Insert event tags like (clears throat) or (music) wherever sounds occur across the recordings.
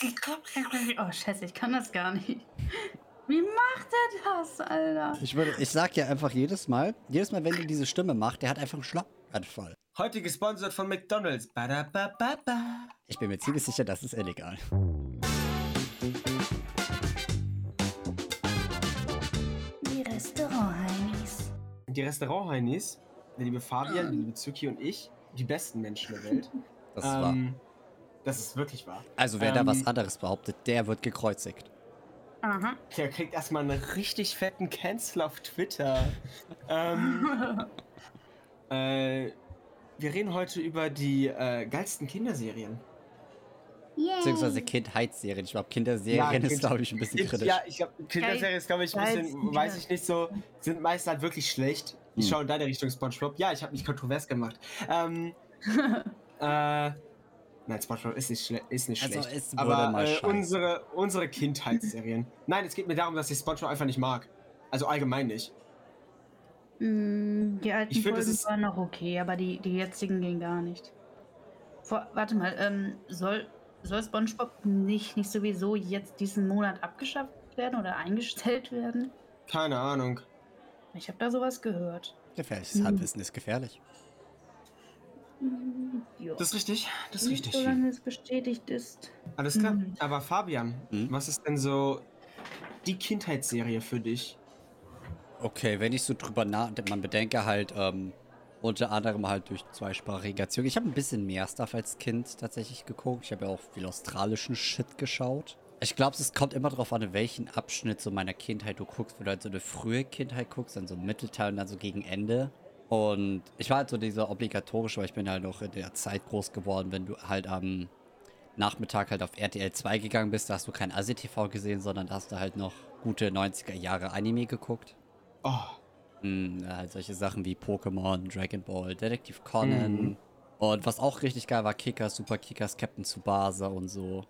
Oh, scheiße, ich kann das gar nicht. Wie macht er das, Alter? Ich, würde, ich sag ja einfach jedes Mal, jedes Mal, wenn er diese Stimme macht, der hat einfach einen Schlaganfall. Heute gesponsert von McDonalds. Badabababa. Ich bin mir ziemlich sicher, das ist illegal. Die Restaurant-Heinis. Die Restaurant-Heinis, der liebe Fabian, die liebe Zuki und ich, die besten Menschen der Welt. Das ist wahr. Das ist wirklich wahr. Also wer da ähm, was anderes behauptet, der wird gekreuzigt. Aha. Der kriegt erstmal einen richtig fetten Cancel auf Twitter. (laughs) ähm, äh, wir reden heute über die äh, geilsten Kinderserien. Beziehungsweise Kindheitsserien. Ich glaube, Kinderserien Ja, (laughs) ist, Kind- glaube ich, ein bisschen Kind- kritisch. Ja, ich glaube, Kinderserien ist, glaube ich, ein bisschen, weiß ich nicht so, sind meist halt wirklich schlecht. Ich Hm. schaue in deine Richtung Spongebob. Ja, ich habe mich kontrovers gemacht. Ähm, (laughs) äh, nein, Spongebob ist nicht, schle ist nicht Also, schlecht. es wurde Aber mal äh, unsere, unsere Kindheitsserien. (laughs) nein, es geht mir darum, dass ich Spongebob einfach nicht mag. Also allgemein nicht. Mm, Die alten Ich find, Folgen ist- waren noch okay, aber die, die jetzigen gehen gar nicht. Vor, warte mal, ähm, soll, soll SpongeBob nicht, nicht sowieso jetzt diesen Monat abgeschafft werden oder eingestellt werden? Keine Ahnung. Ich habe da sowas gehört. Gefährliches Hm. Halbwissen ist gefährlich. Ja. Das ist richtig. Das ist nicht richtig. solange es bestätigt ist. Alles klar. Mhm. Aber Fabian, Mhm. was ist denn so die Kindheitsserie für dich? Okay, wenn ich so drüber nachdenke, man bedenke halt, ähm, unter anderem halt durch zweisprachige Erziehung. Ich habe ein bisschen mehr Stuff als Kind tatsächlich geguckt. Ich habe ja auch viel australischen Shit geschaut. Ich glaube, es kommt immer darauf an, in welchen Abschnitt so meiner Kindheit du guckst. Wenn du halt so eine frühe Kindheit guckst, dann so ein Mittelteil und dann so gegen Ende. Und ich war halt so dieser obligatorische, weil ich bin halt noch in der Zeit groß geworden, wenn du halt am Nachmittag halt auf RTL 2 gegangen bist, da hast du kein ASI-TV gesehen, sondern da hast du halt noch gute 90er Jahre Anime geguckt. Oh, Hm, ja, halt solche Sachen wie Pokémon, Dragon Ball, Detective Conan. Mhm. Und was auch richtig geil war, Kickers, Super Kickers, Captain Tsubasa und so.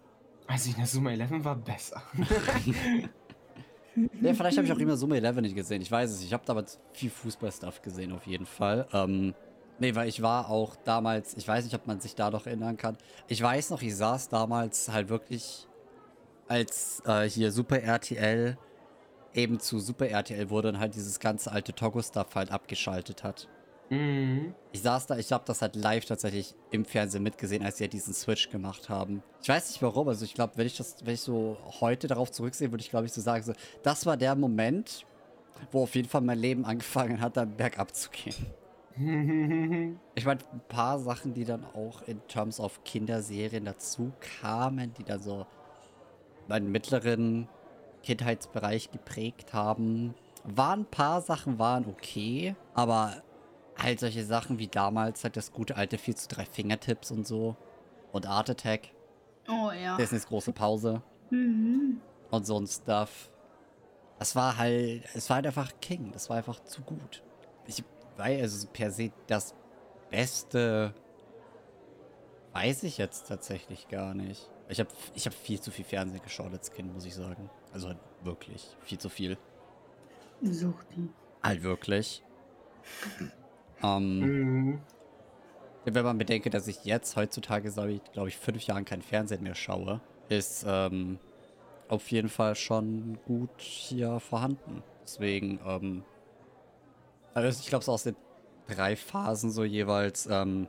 also in der Summa 11 war besser. (laughs) (laughs) Ja, vielleicht habe ich auch immer Summe 11 nicht gesehen. Ich weiß es. Ich habe damals viel Fußball-Stuff gesehen, auf jeden Fall. Ähm, nee, weil ich war auch damals, ich weiß nicht, ob man sich da noch erinnern kann. Ich weiß noch, ich saß damals halt wirklich, als äh, hier Super RTL eben zu Super RTL wurde und halt dieses ganze alte Togo-Stuff halt abgeschaltet hat. Mhm. Ich saß da, ich habe das halt live tatsächlich im Fernsehen mitgesehen, als sie ja diesen Switch gemacht haben. Ich weiß nicht warum, also ich glaube, wenn ich das, wenn ich so heute darauf zurücksehe, würde ich glaube ich so sagen, so, das war der Moment, wo auf jeden Fall mein Leben angefangen hat, dann bergab zu gehen. (laughs) Ich meine, ein paar Sachen, die dann auch in Terms of Kinderserien dazu kamen, die dann so meinen mittleren Kindheitsbereich geprägt haben, waren ein paar Sachen waren okay, aber halt solche Sachen wie damals halt das gute alte 4 zu 3 Fingertips und so und Art Attack, Oh ja. Disneys große Pause Mhm. und so ein Stuff. Das war halt, es war halt einfach King, das war einfach zu gut. Ich weiß, also per se das Beste weiß ich jetzt tatsächlich gar nicht. Ich habe ich hab viel zu viel Fernsehen geschaut als Kind, muss ich sagen. Also halt wirklich viel zu viel. Such die. Halt wirklich. Ähm, Mhm. wenn man bedenke, dass ich jetzt heutzutage, glaube ich, fünf Jahren kein Fernsehen mehr schaue, ist ähm, auf jeden Fall schon gut hier vorhanden. Deswegen, ähm, also ich glaube, so aus den drei Phasen so jeweils, ähm,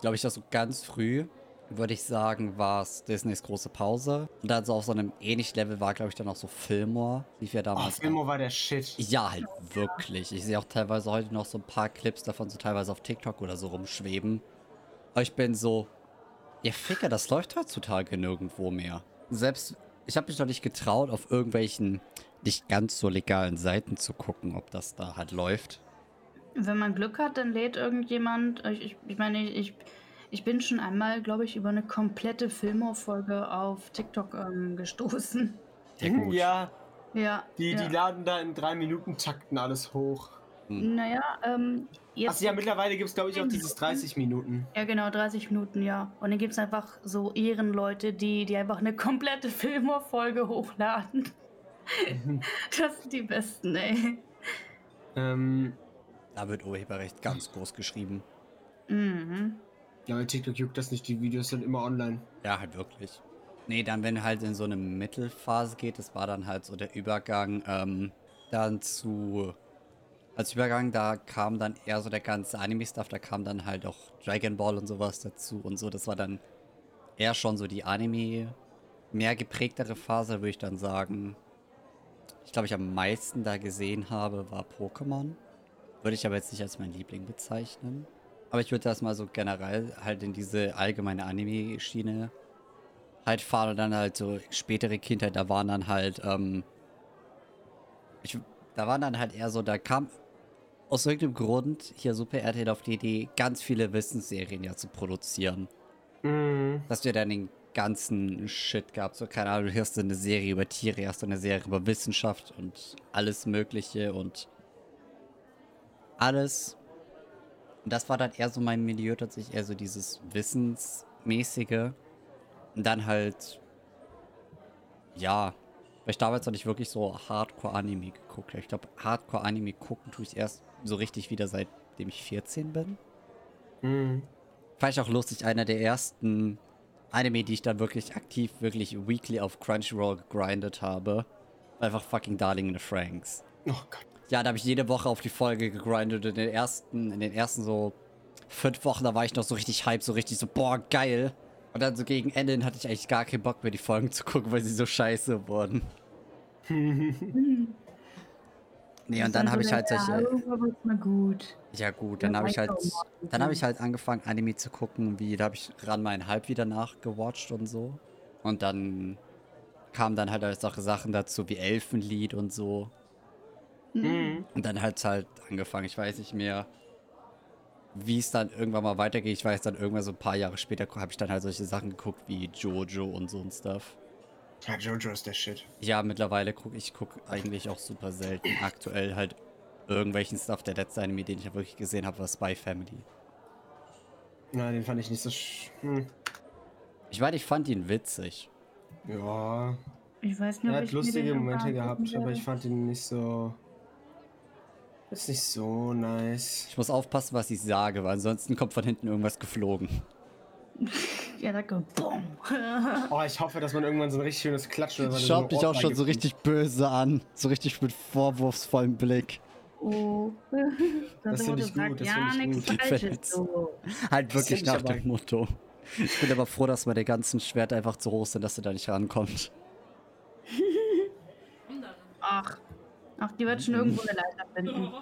glaube ich, das so ganz früh, würde ich sagen, war es Disneys große Pause. Und dann so auf so einem ähnlichen Level war, glaube ich, dann auch so Fillmore. Lief ja Oh, damals. Filmo war der Shit. Ja, halt wirklich. Ich sehe auch teilweise heute noch so ein paar Clips davon, so teilweise auf TikTok oder so rumschweben. Aber ich bin so, ihr Ficker, das läuft heutzutage nirgendwo mehr. Selbst, ich habe mich noch nicht getraut, auf irgendwelchen nicht ganz so legalen Seiten zu gucken, ob das da halt läuft. Wenn man Glück hat, dann lädt irgendjemand. Ich, ich, ich meine, ich, ich bin schon einmal, glaube ich, über eine komplette Filmo-Folge auf TikTok ähm, gestoßen. Ja, gut. Ja, Ja. die, ja. die laden da in drei Minuten Takten alles hoch. Naja, ähm, jetzt. Achso, ja, mittlerweile gibt es, glaube ich, auch dieses 30 Minuten. Ja, genau, 30 Minuten, ja. Und dann gibt es einfach so Ehrenleute, die, die einfach eine komplette Filmo-Folge hochladen. (laughs) das sind die besten, ey. Ähm, Da wird Urheberrecht ganz groß geschrieben. Mhm. Ja, bei TikTok juckt das nicht, die Videos sind immer online. Ja, halt wirklich. Nee, dann, wenn halt in so eine Mittelphase geht, das war dann halt so der Übergang ähm, dann zu. Als Übergang, da kam dann eher so der ganze Anime-Stuff, da kam dann halt auch Dragon Ball und sowas dazu und so. Das war dann eher schon so die Anime mehr geprägtere Phase, würde ich dann sagen. Ich glaube, ich am meisten da gesehen habe, war Pokémon. Würde ich aber jetzt nicht als mein Liebling bezeichnen. Aber ich würde das mal so generell halt in diese allgemeine Anime-Schiene halt fahren und dann halt so spätere Kindheit, da waren dann halt, ähm, ich, da waren dann halt eher so, da kam aus irgendeinem Grund hier Super RTL auf die Idee, ganz viele Wissensserien ja zu produzieren. Mhm. Dass du dann den ganzen Shit gab. So, keine Ahnung, du hast eine Serie über Tiere, hast eine Serie über Wissenschaft und alles Mögliche und alles. Und das war dann eher so mein Milieu, tatsächlich eher so dieses Wissensmäßige. Und dann halt, ja, weil ich damals noch nicht wirklich so Hardcore-Anime geguckt habe. Ich glaube, Hardcore-Anime gucken tue ich erst so richtig wieder, seitdem ich 14 bin. Mhm. Fand ich auch lustig, einer der ersten Anime, die ich dann wirklich aktiv, wirklich weekly auf Crunchyroll gegrindet habe. Einfach fucking Darling in the Franks. Oh Gott. Ja, da habe ich jede Woche auf die Folge gegrindet. In den ersten, in den ersten so fünf Wochen, da war ich noch so richtig hype, so richtig so, boah, geil. Und dann so gegen Ende hatte ich eigentlich gar keinen Bock mehr, die Folgen zu gucken, weil sie so scheiße wurden. (laughs) Nee, und dann habe ich halt solche. Ja, gut. Dann habe ich halt, dann habe ich halt angefangen Anime zu gucken, wie da habe ich ran meinen Halb wieder nachgewatcht und so. Und dann kamen dann halt auch Sachen dazu wie Elfenlied und so. Mhm. Und dann halt halt angefangen, ich weiß nicht mehr, wie es dann irgendwann mal weitergeht. Ich weiß dann irgendwann so ein paar Jahre später habe ich dann halt solche Sachen geguckt wie Jojo und so ein Stuff. Ja, Jojo ist der Shit. Ja, mittlerweile gucke ich guck eigentlich auch super selten. Aktuell halt irgendwelchen Stuff. Der letzte Anime, den ich ja wirklich gesehen habe, war Spy Family. Na, den fand ich nicht so. Sch hm. Ich meine, ich fand ihn witzig. Ja. Ich weiß nicht, Er hat ich mir lustige den Momente gehabt, aber ich fand ihn nicht so. Ist nicht so nice. Ich muss aufpassen, was ich sage, weil ansonsten kommt von hinten irgendwas geflogen. (laughs) Ja, da kommt Boom. Oh, ich hoffe, dass man irgendwann so ein richtig schönes Klatschen oder so Schaut mich auch schon so richtig böse an. So richtig mit vorwurfsvollem Blick. Oh. Das finde wurde ich gesagt, gut, das Ja, finde ich nichts gut. Falsches. So. Halt Das wirklich nach dem Motto. Ich bin aber froh, dass meine ganzen Schwerter einfach zu hoch sind, dass er da nicht rankommt. Ach. Ach, die wird schon irgendwo eine Leiter finden.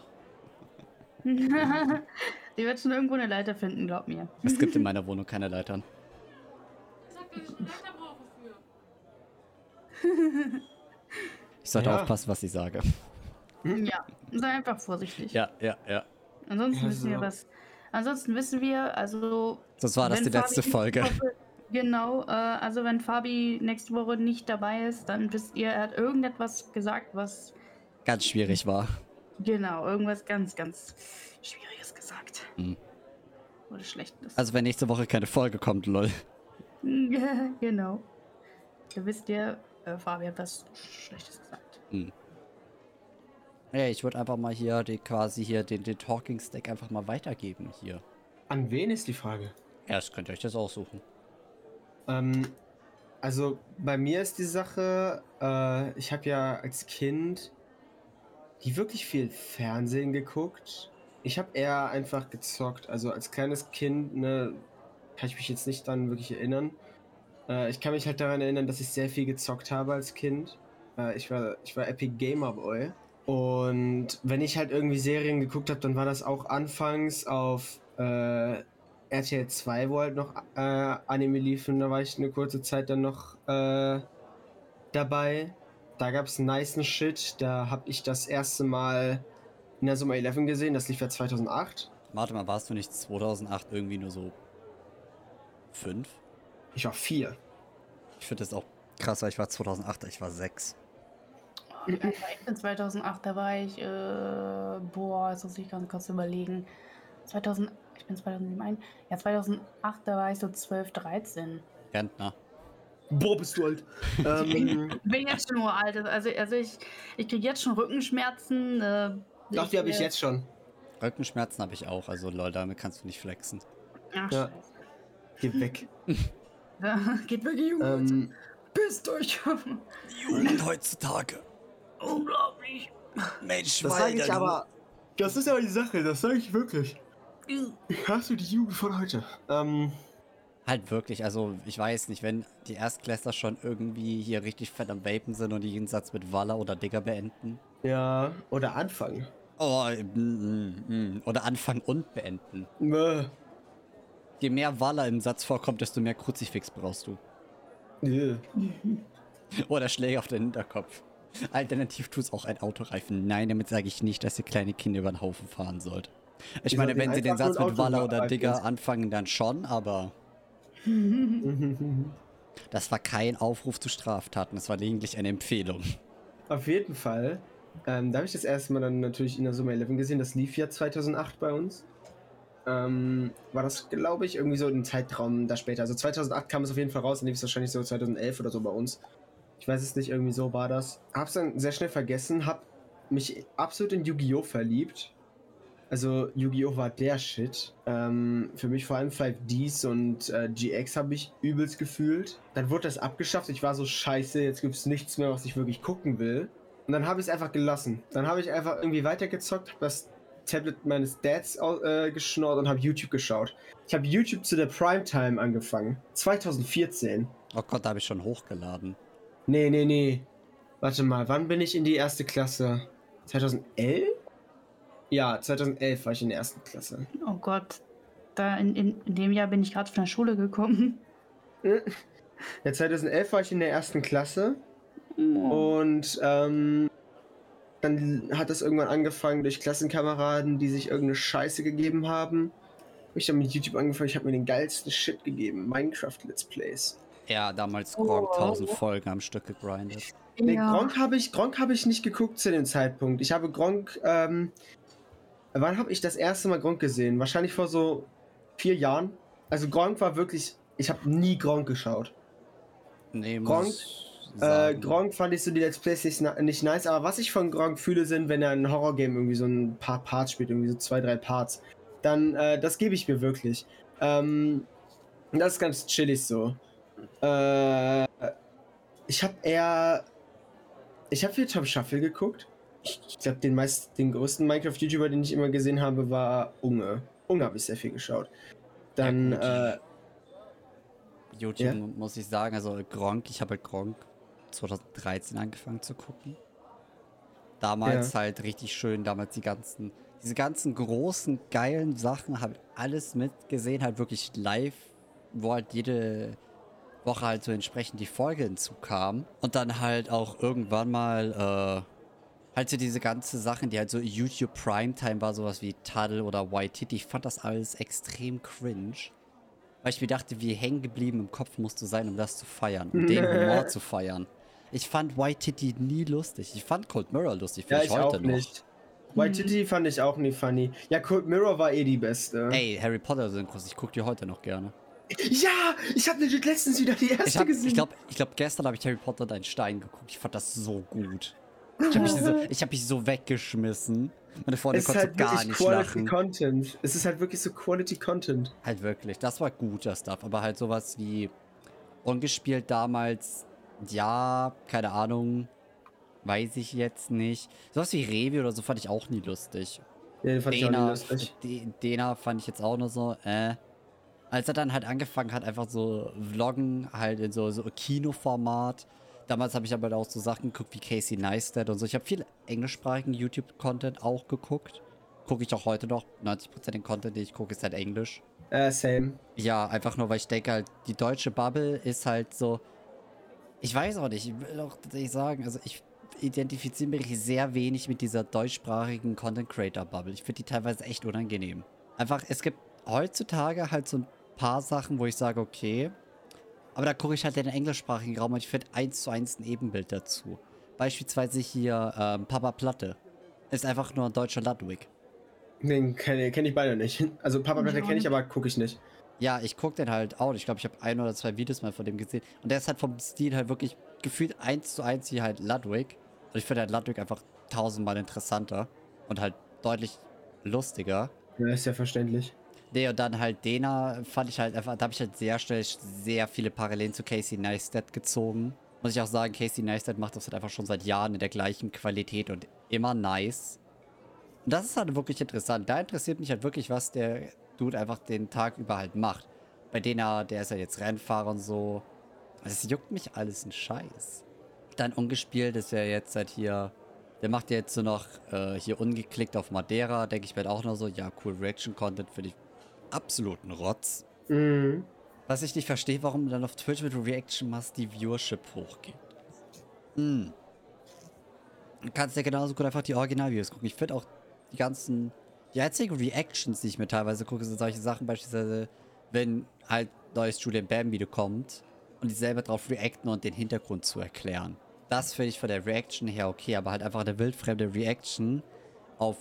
(laughs) die wird schon irgendwo eine Leiter finden, glaub mir. Es gibt in (laughs) meiner Wohnung keine Leitern. Ich sollte Ja. aufpassen, was ich sage. Ja, sei einfach vorsichtig. Ja, ja, ja. Ansonsten Ja, wissen wir so. was. Ansonsten wissen wir, also. Sonst war das wenn die letzte Fabi Folge. nächste Woche- Genau, äh, also wenn Fabi nächste Woche nicht dabei ist, dann wisst ihr, er hat irgendetwas gesagt, was. Ganz schwierig war. Genau, irgendwas ganz, ganz Schwieriges gesagt. Mhm. Oder Schlechtes. Also wenn nächste Woche keine Folge kommt, lol. (laughs) genau. Da wisst ihr, äh, Fabi hat was Schlechtes gesagt. Ja, ich würde einfach mal hier die, quasi hier den, den Talking Stack einfach mal weitergeben hier. An wen ist die Frage? Ja, das könnt ihr euch das aussuchen. Ähm, also bei mir ist die Sache, äh, ich habe ja als Kind die wirklich viel Fernsehen geguckt. Ich habe eher einfach gezockt. Also als kleines Kind, ne, kann ich mich jetzt nicht dann wirklich erinnern. Äh, ich kann mich halt daran erinnern, dass ich sehr viel gezockt habe als Kind. Äh, ich war, ich war Epic Gamer Boy. Und wenn ich halt irgendwie Serien geguckt habe, dann war das auch anfangs auf äh, RTL 2, wo halt noch äh, Anime liefen. Da war ich eine kurze Zeit dann noch äh, dabei. Da gab es nicen Shit. Da habe ich das erste Mal in der Summer 11 gesehen. Das lief ja 2008. Warte mal, warst du nicht 2008 irgendwie nur so fünf? Ich war vier. Ich finde das auch krass, weil ich war 2008, ich war sechs. Ich bin 2008, da war ich, äh, boah, jetzt muss ich ganz kurz überlegen. 2000, ich bin 2007 ein. Ja, 2008, da war ich so 12, 13. Rentner. Boah, bist du alt. ähm, Ich bin jetzt schon nur alt. Also, also ich, ich kriege jetzt schon Rückenschmerzen. Äh, doch, die habe ich äh, jetzt schon. Rückenschmerzen habe ich auch, also lol, damit kannst du nicht flexen. Ach, Ja. Geh weg. (laughs) Ja, geht wirklich gut. ähm, Verpisst euch. Die Jugend heutzutage. Unglaublich. Mensch, Das sage ich aber. Das ist aber die Sache, das sage ich wirklich. Ich hasse die Jugend von heute. Ähm, Halt wirklich, also ich weiß nicht, wenn die Erstklässler schon irgendwie hier richtig fett am Vapen sind und jeden Satz mit Walla oder Digger beenden. ja, oder anfangen. Oh, mm, mm, mm. oder anfangen und beenden. Bäh. Je mehr Walla im Satz vorkommt, desto mehr Kruzifix brauchst du. Nö. (laughs) Oder Schläge auf den Hinterkopf. Alternativ tut's auch ein Autoreifen. Nein, damit sage ich nicht, dass ihr kleine Kinder über den Haufen fahren sollt. Ich Ihr meine, wenn sie den Satz mit Walla Auto oder Digger anfangen, dann schon, aber (laughs) das war kein Aufruf zu Straftaten, das war lediglich eine Empfehlung. Auf jeden Fall. Ähm, da habe ich das erste Mal dann natürlich in der Summer 11 gesehen. Das lief ja 2008 bei uns. Ähm, war das, glaube ich, irgendwie so ein Zeitraum da später. Also 2008 kam es auf jeden Fall raus, dann lief es wahrscheinlich so 2011 oder so bei uns. Ich weiß es nicht, irgendwie so war das. Hab's dann sehr schnell vergessen, hab mich absolut in Yu-Gi-Oh! verliebt. Also Yu-Gi-Oh! war der Shit. Ähm, für mich vor allem 5Ds und äh, GX habe ich übelst gefühlt. Dann wurde das abgeschafft. Ich war so scheiße, jetzt gibt es nichts mehr, was ich wirklich gucken will. Und dann habe ich es einfach gelassen. Dann habe ich einfach irgendwie weitergezockt, hab das Tablet meines Dads äh, geschnurrt und habe YouTube geschaut. Ich habe YouTube zu der Primetime angefangen. 2014. Oh Gott, da habe ich schon hochgeladen. Nee, nee, nee. Warte mal, wann bin ich in die erste Klasse? 2011? Ja, 2011 war ich in der ersten Klasse. Oh Gott. Da in, in, in dem Jahr bin ich gerade von der Schule gekommen. (laughs) Ja, 2011 war ich in der ersten Klasse Oh. und ähm, dann hat das irgendwann angefangen durch Klassenkameraden, die sich irgendeine Scheiße gegeben haben. Hab ich dann mit YouTube angefangen, ich habe mir den geilsten Shit gegeben. Minecraft Let's Plays. Ja, damals Oh. Gronk 1000 Folgen am Stück gegrindet. Nee, Ja. Gronk habe ich, Gronk hab ich nicht geguckt zu dem Zeitpunkt. Ich habe Gronk, ähm, wann habe ich das erste Mal Gronk gesehen? Wahrscheinlich vor so vier Jahren. Also Gronk war wirklich, ich habe nie Gronk geschaut. Nee, Gronk, Äh. Gronk fand ich so die Let's Plays nicht, nicht nice, aber was ich von Gronk fühle, sind, wenn er ein Horrorgame irgendwie so ein paar Parts spielt, irgendwie so zwei, drei Parts, dann, äh, das gebe ich mir wirklich. Ähm, das ist ganz chillig so. Äh, ich habe eher, ich habe viel Tom Shuffle geguckt. Ich, ich glaube, den meist, den größten Minecraft-YouTuber, den ich immer gesehen habe, war Unge. Unge habe ich sehr viel geschaut. Dann, Ja, äh, YouTube Ja. muss ich sagen, also Gronk, ich habe halt Gronk 2013 angefangen zu gucken. Damals halt richtig schön, damals die ganzen, diese ganzen großen, geilen Sachen, habe ich alles mitgesehen, halt wirklich live, wo halt jede Woche halt so entsprechend die Folge hinzukam. Und dann halt auch irgendwann mal, äh, halt so diese ganze Sachen, die halt so YouTube Primetime war, sowas wie Tuddle oder White Titty. Ich fand das alles extrem cringe. Weil ich mir dachte, wie hängen geblieben im Kopf musst du sein, um das zu feiern. Um den Humor zu feiern. Ich fand White Titty nie lustig. Ich fand Cold Mirror lustig, ja, finde ich ich heute auch noch. nicht. White Titty fand ich auch nie funny. Ja, Cold Mirror war eh die beste. Ey, Harry Potter Synchros, ich guck die heute noch gerne. Ja, ich habe legit letztens wieder die erste Ich, hab, gesehen. ich glaube, ich glaub, gestern habe ich Harry Potter und einen Stein geguckt. Ich fand das so gut. Ich habe mich, so, (laughs) ich hab mich so weggeschmissen. Meine ist konnte halt gar wirklich nicht Quality lachen. Content. Es ist halt wirklich so Quality Content. Halt wirklich, das war guter Stuff. Aber halt sowas wie ungespielt damals, ja, keine Ahnung, weiß ich jetzt nicht. Sowas wie Revi oder so fand ich auch nie lustig. Ja, den fand ich auch nie Dena, lustig. De- Dena fand ich jetzt auch nur so, äh. Als er dann halt angefangen hat, einfach so Vloggen, halt in so, so Kinoformat. Damals habe ich aber auch so Sachen geguckt wie Casey Neistat und so. Ich habe viel englischsprachigen YouTube-Content auch geguckt. Gucke ich auch heute noch. 90% den Content, den ich gucke, ist halt Englisch. Äh, same. Ja, einfach nur, weil ich denke halt, die deutsche Bubble ist halt so. Ich weiß auch nicht, ich will auch tatsächlich sagen, also ich identifiziere mich sehr wenig mit dieser deutschsprachigen Content Creator Bubble. Ich finde die teilweise echt unangenehm. Einfach, es gibt heutzutage halt so ein paar Sachen, wo ich sage, okay, aber da gucke ich halt den englischsprachigen Raum und ich finde eins zu eins ein Ebenbild dazu. Beispielsweise hier ähm, Papa Platte. Ist einfach nur ein deutscher Ludwig. Den kenne kenn ich beide nicht. Also Papa Platte kenne ich, aber gucke ich nicht. Ja, ich gucke den halt auch. Ich glaube, ich habe ein oder zwei Videos mal von dem gesehen. Und der ist halt vom Stil halt wirklich gefühlt eins zu eins wie halt Ludwig. Und ich finde halt Ludwig einfach tausendmal interessanter und halt deutlich lustiger. Ja, ist ja verständlich. Nee, und dann halt Dena fand ich halt einfach, da habe ich halt sehr schnell sehr viele Parallelen zu Casey Neistat gezogen. Muss ich auch sagen, Casey Neistat macht das halt einfach schon seit Jahren in der gleichen Qualität und immer nice. Und das ist halt wirklich interessant. Da interessiert mich halt wirklich, was der Dude einfach den Tag über halt macht. Bei Dena, der ist ja jetzt Rennfahrer und so. Es juckt mich alles ein Scheiß. Dann ungespielt ist ja jetzt halt hier der macht jetzt so noch äh, hier ungeklickt auf Madeira. Denke ich mir halt auch noch so, ja, cool, Reaction-Content finde ich absoluten Rotz. Mhm. Was ich nicht verstehe, warum dann auf Twitch mit Reaction machst, die Viewership hochgeht. Hm. Du kannst ja genauso gut einfach die Original-Videos gucken. Ich finde auch die ganzen, die einzigen Reactions, die ich mir teilweise gucke, sind solche Sachen, beispielsweise, wenn halt neues Julian Bam-Video kommt und die selber drauf reacten und den Hintergrund zu erklären. Das finde ich von der Reaction her okay, aber halt einfach eine wildfremde Reaction auf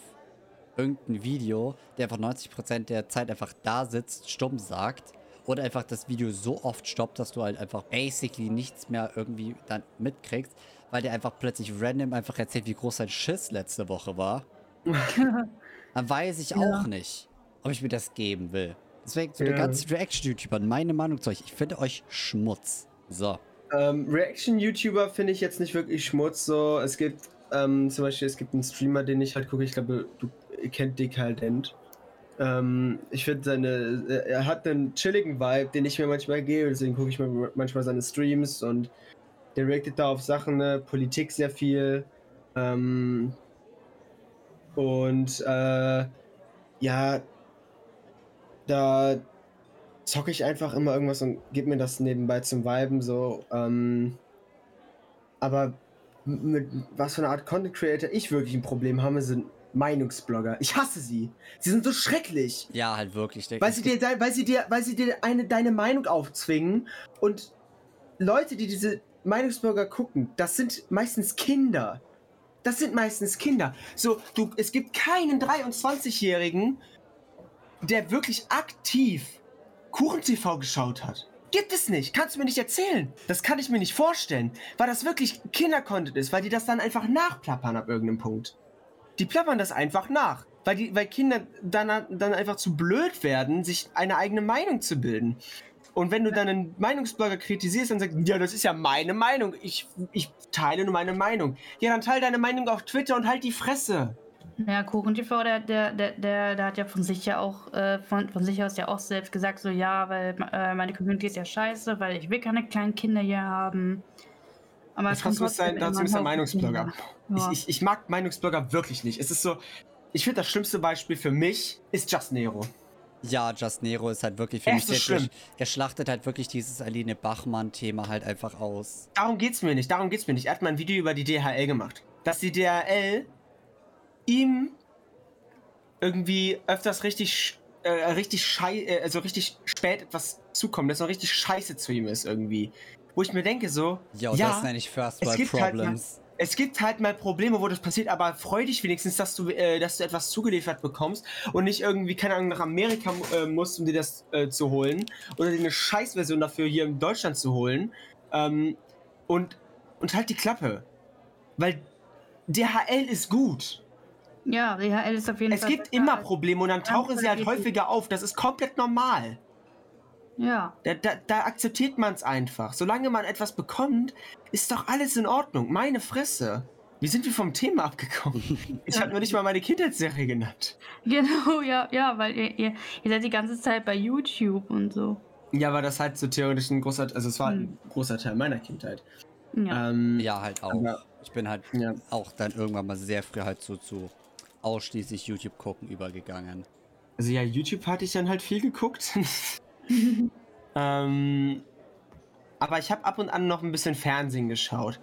irgendein Video, der einfach 90% der Zeit einfach da sitzt, stumm sagt oder einfach das Video so oft stoppt, dass du halt einfach basically nichts mehr irgendwie dann mitkriegst, weil der einfach plötzlich random einfach erzählt, wie groß sein Schiss letzte Woche war. (laughs) dann weiß ich ja. auch nicht, ob ich mir das geben will. Deswegen zu ja. den ganzen Reaction-YouTubern, meine Meinung zu euch, ich finde euch Schmutz. So. Ähm, Reaction-YouTuber finde ich jetzt nicht wirklich Schmutz. So, es gibt ähm, zum Beispiel, es gibt einen Streamer, den ich halt gucke. Ich glaube, du kennt Dekadent. Ähm, ich finde seine, er hat einen chilligen Vibe, den ich mir manchmal gebe, deswegen gucke ich mir manchmal seine Streams und der reactet da auf Sachen, ne, Politik sehr viel. Ähm, und äh, ja, da zocke ich einfach immer irgendwas und gebe mir das nebenbei zum Viben so. Ähm, aber mit was für eine Art Content Creator ich wirklich ein Problem habe, sind Meinungsblogger. Ich hasse sie. Sie sind so schrecklich. Ja, halt wirklich. Weil sie, dir, weil, sie dir, weil sie dir eine, deine Meinung aufzwingen und Leute, die diese Meinungsblogger gucken, das sind meistens Kinder. Das sind meistens Kinder. So, du, es gibt keinen 23-Jährigen, der wirklich aktiv Kuchen-TV geschaut hat. Gibt es nicht. Kannst du mir nicht erzählen. Das kann ich mir nicht vorstellen. Weil das wirklich Kinder-Content ist, weil die das dann einfach nachplappern ab irgendeinem Punkt. Die plappern das einfach nach. Weil, die, weil Kinder dann, dann einfach zu blöd werden, sich eine eigene Meinung zu bilden. Und wenn du dann einen Meinungsblogger kritisierst und sagst, ja, das ist ja meine Meinung, ich, ich teile nur meine Meinung. Ja, dann teile deine Meinung auf Twitter und halt die Fresse. Ja, KuchenTV, der, der, der, der, der hat ja von sich ja auch, äh, von, von sich aus ja auch selbst gesagt, so ja, weil äh, meine Community ist ja scheiße, weil ich will keine kleinen Kinder hier haben. Aber das dazu ist sein, dazu ist ein Meinungsblogger. Ja. Ich, ich, ich mag Meinungsblogger wirklich nicht. Es ist so, ich finde das schlimmste Beispiel für mich ist Just Nero. Ja, Just Nero ist halt wirklich für mich sehr schlimm. Er schlachtet halt wirklich dieses Aline Bachmann-Thema halt einfach aus. Darum geht's mir nicht, darum geht's mir nicht. Er hat mal ein Video über die DHL gemacht. Dass die DHL ihm irgendwie öfters richtig, äh, richtig schei äh, also richtig spät etwas zukommt, dass noch richtig scheiße zu ihm ist irgendwie. Wo ich mir denke so, Yo, ja, das nenne ich First World Problems. Halt mal, es gibt halt mal Probleme, wo das passiert, aber freu dich wenigstens, dass du, äh, dass du etwas zugeliefert bekommst und nicht irgendwie, keine Ahnung, nach Amerika äh, musst, um dir das äh, zu holen oder dir eine Scheißversion dafür hier in Deutschland zu holen. Ähm, und, und halt die Klappe. Weil DHL ist gut. Ja, DHL ist auf jeden es Fall. Es gibt immer Probleme und dann tauchen sie halt häufiger auf. Das ist komplett normal. Ja. Da, da, da akzeptiert man es einfach. Solange man etwas bekommt, ist doch alles in Ordnung. Meine Fresse. Wie sind wir vom Thema abgekommen? (laughs) Ich habe nur nicht mal meine Kindheitsserie genannt. Genau, ja, ja, weil ihr, ihr, ihr, seid die ganze Zeit bei YouTube und so. Ja, weil das halt so theoretisch ein großer, also es war hm. ein großer Teil meiner Kindheit. Ja, ähm, ja halt auch. Aber, ich bin halt ja. auch dann irgendwann mal sehr früh halt so zu ausschließlich YouTube gucken übergegangen. Also ja, YouTube hatte ich dann halt viel geguckt. (laughs) ähm, aber ich habe ab und an noch ein bisschen Fernsehen geschaut.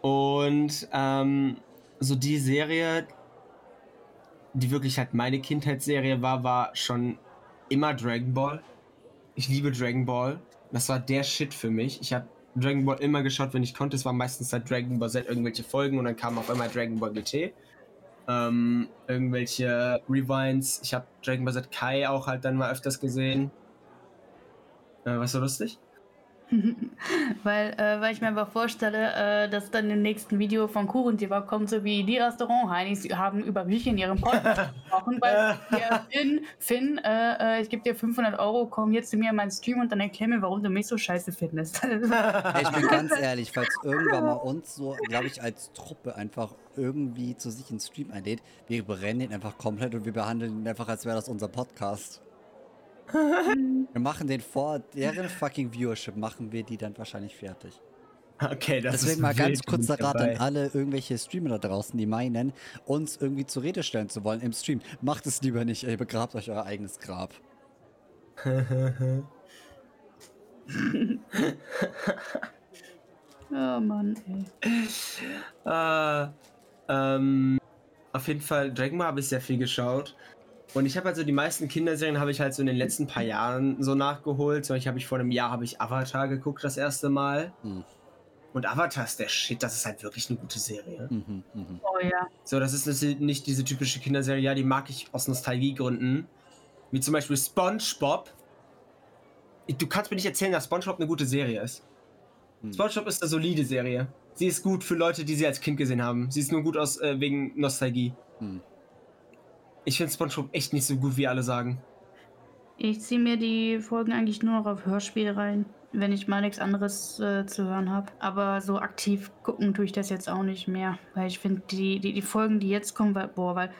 Und ähm, so die Serie, die wirklich halt meine Kindheitsserie war, war schon immer Dragon Ball. Ich liebe Dragon Ball. Das war der Shit für mich. Ich habe Dragon Ball immer geschaut, wenn ich konnte. Es war meistens seit Dragon Ball Z irgendwelche Folgen und dann kam auf einmal Dragon Ball GT ähm, irgendwelche Rewinds. Ich habe Dragon Ball Z Kai auch halt dann mal öfters gesehen. Äh, was so lustig? (laughs) weil, äh, weil ich mir einfach vorstelle, äh, dass dann im nächsten Video von Kuchenthema kommt, so wie die Restaurant-Heinis haben über mich in ihrem Podcast (laughs) gesprochen, weil ja, Finn, Finn äh, äh, ich gebe dir 500 Euro, komm jetzt zu mir in meinen Stream und dann erklär mir, warum du mich so scheiße findest. (laughs) Ey, ich bin ganz ehrlich, falls irgendwann mal uns so, glaube ich, als Truppe einfach irgendwie zu sich ins Stream einlädt, wir brennen ihn einfach komplett und wir behandeln ihn einfach, als wäre das unser Podcast. Wir machen den vor deren fucking Viewership, machen wir die dann wahrscheinlich fertig. Okay, das Deswegen ist mal ganz wild, kurz bin der ich Rat an alle irgendwelche Streamer da draußen, die meinen, uns irgendwie zur Rede stellen zu wollen im Stream. Macht es lieber nicht, ihr begrabt euch euer eigenes Grab. (laughs) oh Mann, ey. Äh, ähm, auf jeden Fall, Dragon Ball habe ich sehr viel geschaut. Und ich habe halt so die meisten Kinderserien habe ich halt so in den letzten paar Jahren so nachgeholt. Zum Beispiel habe ich vor einem Jahr habe ich Avatar geguckt das erste Mal. Hm. Und Avatar ist der Shit, das ist halt wirklich eine gute Serie. Mhm, mhm. Oh ja. So, das ist nicht- nicht diese typische Kinderserie, ja, die mag ich aus Nostalgiegründen. Wie zum Beispiel SpongeBob. Du kannst mir nicht erzählen, dass SpongeBob eine gute Serie ist. Hm. SpongeBob ist eine solide Serie. Sie ist gut für Leute, die sie als Kind gesehen haben. Sie ist nur gut aus äh, wegen Nostalgie. Hm. Ich finde SpongeBob echt nicht so gut, wie alle sagen. Ich ziehe mir die Folgen eigentlich nur noch auf Hörspiel rein, wenn ich mal nichts anderes äh, zu hören habe. Aber so aktiv gucken tue ich das jetzt auch nicht mehr, weil ich finde, die, die, die Folgen, die jetzt kommen, weil, boah, weil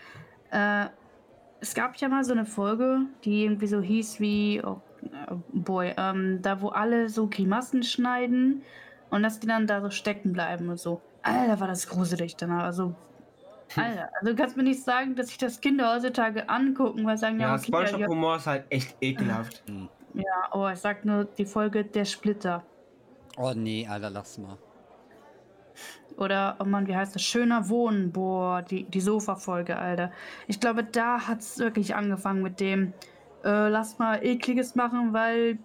äh, es gab ja mal so eine Folge, die irgendwie so hieß wie, oh, äh, boy, ähm, da wo alle so Grimassen schneiden und dass die dann da so stecken bleiben und so. Alter, war das gruselig danach. Also, Alter, also du kannst mir nicht sagen, dass sich das Kinder heutzutage angucken, weil sagen, ja, Ja, okay, SpongeBob-Humor ist halt echt ekelhaft. (laughs) Hm. ja, oh, ich sag nur die Folge Der Splitter. Oh nee, Alter, lass mal. Oder, oh Mann, wie heißt das? Schöner Wohnen. Boah, die, die Sofa-Folge, Alter. Ich glaube, da hat es wirklich angefangen mit dem, äh, lass mal ekliges machen, weil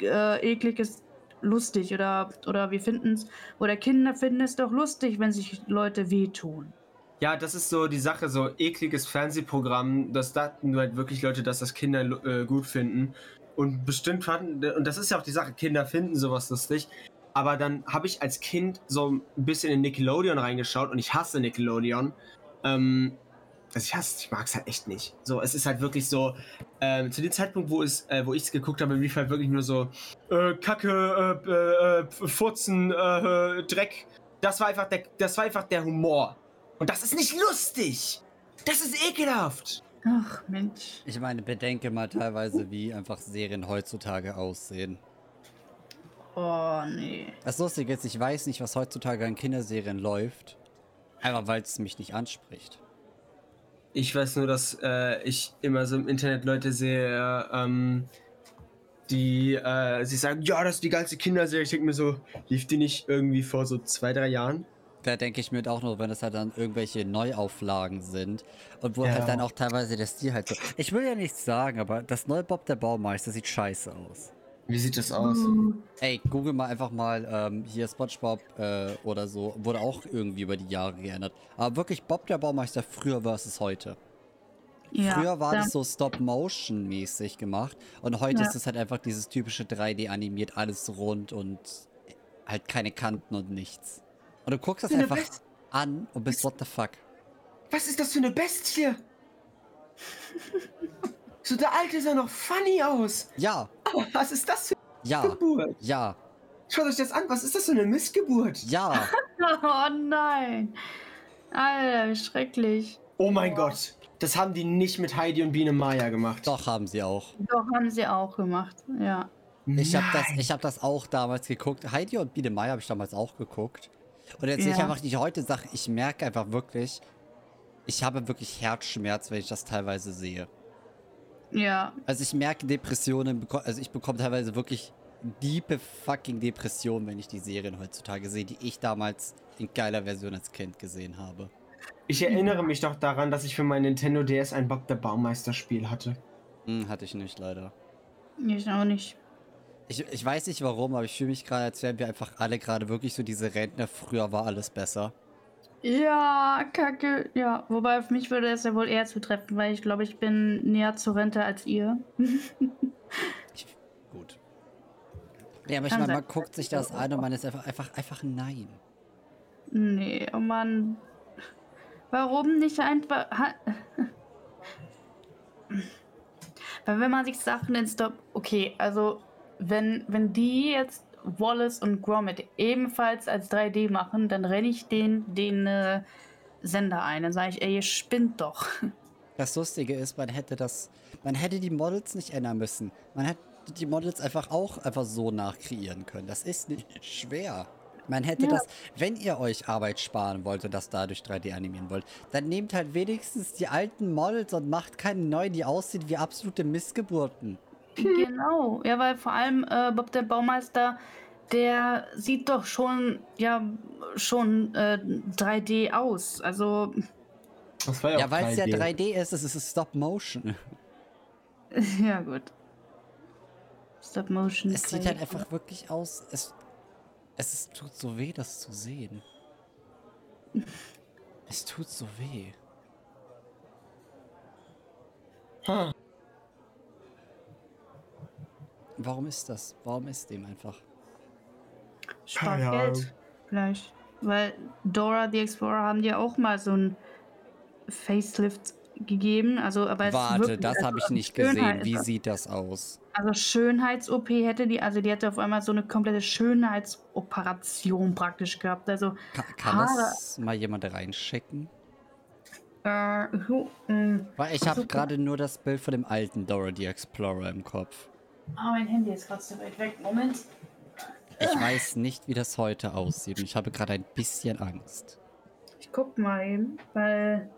äh, eklig ist lustig. Oder, oder wir finden es, oder Kinder finden es doch lustig, wenn sich Leute wehtun. Ja, das ist so die Sache, so ekliges Fernsehprogramm, das dachten halt wirklich Leute, dass das Kinder äh, gut finden. Und bestimmt fanden, und das ist ja auch die Sache, Kinder finden sowas lustig. Aber dann habe ich als Kind so ein bisschen in Nickelodeon reingeschaut und ich hasse Nickelodeon. Ähm, also ich hasse, ich mag es halt echt nicht. So, es ist halt wirklich so, ähm, zu dem Zeitpunkt, wo es, äh, wo ich es geguckt habe, lief halt wirklich nur so, äh, Kacke, äh, äh, äh, Furzen, äh, Dreck. Das war einfach der, das war einfach der Humor. Und das ist nicht lustig. Das ist ekelhaft. Ach, Mensch. Ich meine, bedenke mal teilweise, wie einfach Serien heutzutage aussehen. Oh, nee. Das Lustige ist, ich weiß nicht, was heutzutage an Kinderserien läuft. Einfach weil es mich nicht anspricht. Ich weiß nur, dass äh, ich immer so im Internet Leute sehe, ähm, die äh, sie sagen, ja, das ist die geilste Kinderserie. Ich denke mir so, lief die nicht irgendwie vor so zwei, drei Jahren? Da denke ich mir auch nur, wenn es halt dann irgendwelche Neuauflagen sind und wo Ja. halt dann auch teilweise der Stil halt so. Ich will ja nichts sagen, aber das neue Bob der Baumeister sieht scheiße aus. Wie sieht das aus? Ey, google mal einfach mal ähm, hier SpongeBob äh, oder so. Wurde auch irgendwie über die Jahre geändert. Aber wirklich Bob der Baumeister früher versus heute. Ja, Früher war da- das so Stop-Motion-mäßig gemacht und heute Ja. ist es halt einfach dieses typische 3D animiert, alles rund und halt keine Kanten und nichts. Und du guckst das einfach Best- an und bist what the fuck. Was ist das für eine Bestie? (laughs) so, der Alte sah noch funny aus. Ja, Aber was ist das für ja, eine Geburt? ja, Schaut euch das an. Was ist das für eine Missgeburt? ja. (laughs) Oh nein. Alter, wie schrecklich. Oh mein Gott. Das haben die nicht mit Heidi und Biene Maya gemacht. Doch, haben sie auch. Doch, haben sie auch gemacht. Ja. Ich habe das, ich hab das auch damals geguckt. Heidi und Biene Meier habe ich damals auch geguckt. Und jetzt sehe ich Ja. einfach die heute Sache, ich merke einfach wirklich, ich habe wirklich Herzschmerz, wenn ich das teilweise sehe. Ja. Also ich merke Depressionen, also ich bekomme teilweise wirklich diepe fucking Depressionen, wenn ich die Serien heutzutage sehe, die ich damals in geiler Version als Kind gesehen habe. Ich erinnere mich doch daran, dass ich für mein Nintendo DS ein Bob der Baumeister Spiel hatte. Hm, hatte ich nicht leider. Ich auch nicht. Ich, ich weiß nicht warum, aber ich fühle mich gerade, als wären wir einfach alle gerade wirklich so diese Rentner. Früher war alles besser. Ja, kacke. Ja, wobei auf mich würde es ja wohl eher zutreffen, weil ich glaube, ich bin näher zur Rente als ihr. (laughs) Ich, gut. Ja, aber ich meine, man guckt sich das an und man ist einfach, einfach, einfach nein. Nee, oh Mann. Warum nicht einfach. (laughs) Weil wenn man sich Sachen in Stop. Okay, also wenn, wenn die jetzt Wallace und Gromit ebenfalls als 3D machen, dann renne ich den, den äh, Sender ein. Dann sage ich, ey, ihr spinnt doch. Das Lustige ist, man hätte das, man hätte die Models nicht ändern müssen. Man hätte die Models einfach auch einfach so nachkreieren können. Das ist nicht (laughs) schwer. Man hätte Ja. das, wenn ihr euch Arbeit sparen wollt und das dadurch 3D animieren wollt, dann nehmt halt wenigstens die alten Models und macht keine neuen, die aussehen wie absolute Missgeburten. Genau. Ja, weil vor allem äh, Bob der Baumeister, der sieht doch schon, ja, schon äh, 3D aus. Also, Das war ja, Ja, weil es ja 3D. 3D ist, es ist Stop Motion. (laughs) ja, gut. Stop Motion. Es sieht 3D. halt einfach wirklich aus. Es, es ist, tut so weh, das zu sehen. (laughs) Es tut so weh. Ha. Warum ist das? Warum ist dem einfach? Spart Ja. Geld. Vielleicht. Weil Dora the Explorer haben dir auch mal so ein Facelift gegeben. Also, aber Warte, das also habe ich nicht gesehen. Schönheit- Wie sieht das aus? Also Schönheits-OP hätte die, also die hätte auf einmal so eine komplette Schönheitsoperation praktisch gehabt. Also, Ka kann Haare. das mal jemand reinschicken? äh, hu- mh. Weil ich habe gerade nur das Bild von dem alten Dora the Explorer im Kopf. Oh, mein Handy ist gerade so weit weg. Moment. Ich weiß nicht, wie das heute aussieht. und Ich habe gerade ein bisschen Angst. Ich guck mal eben, weil.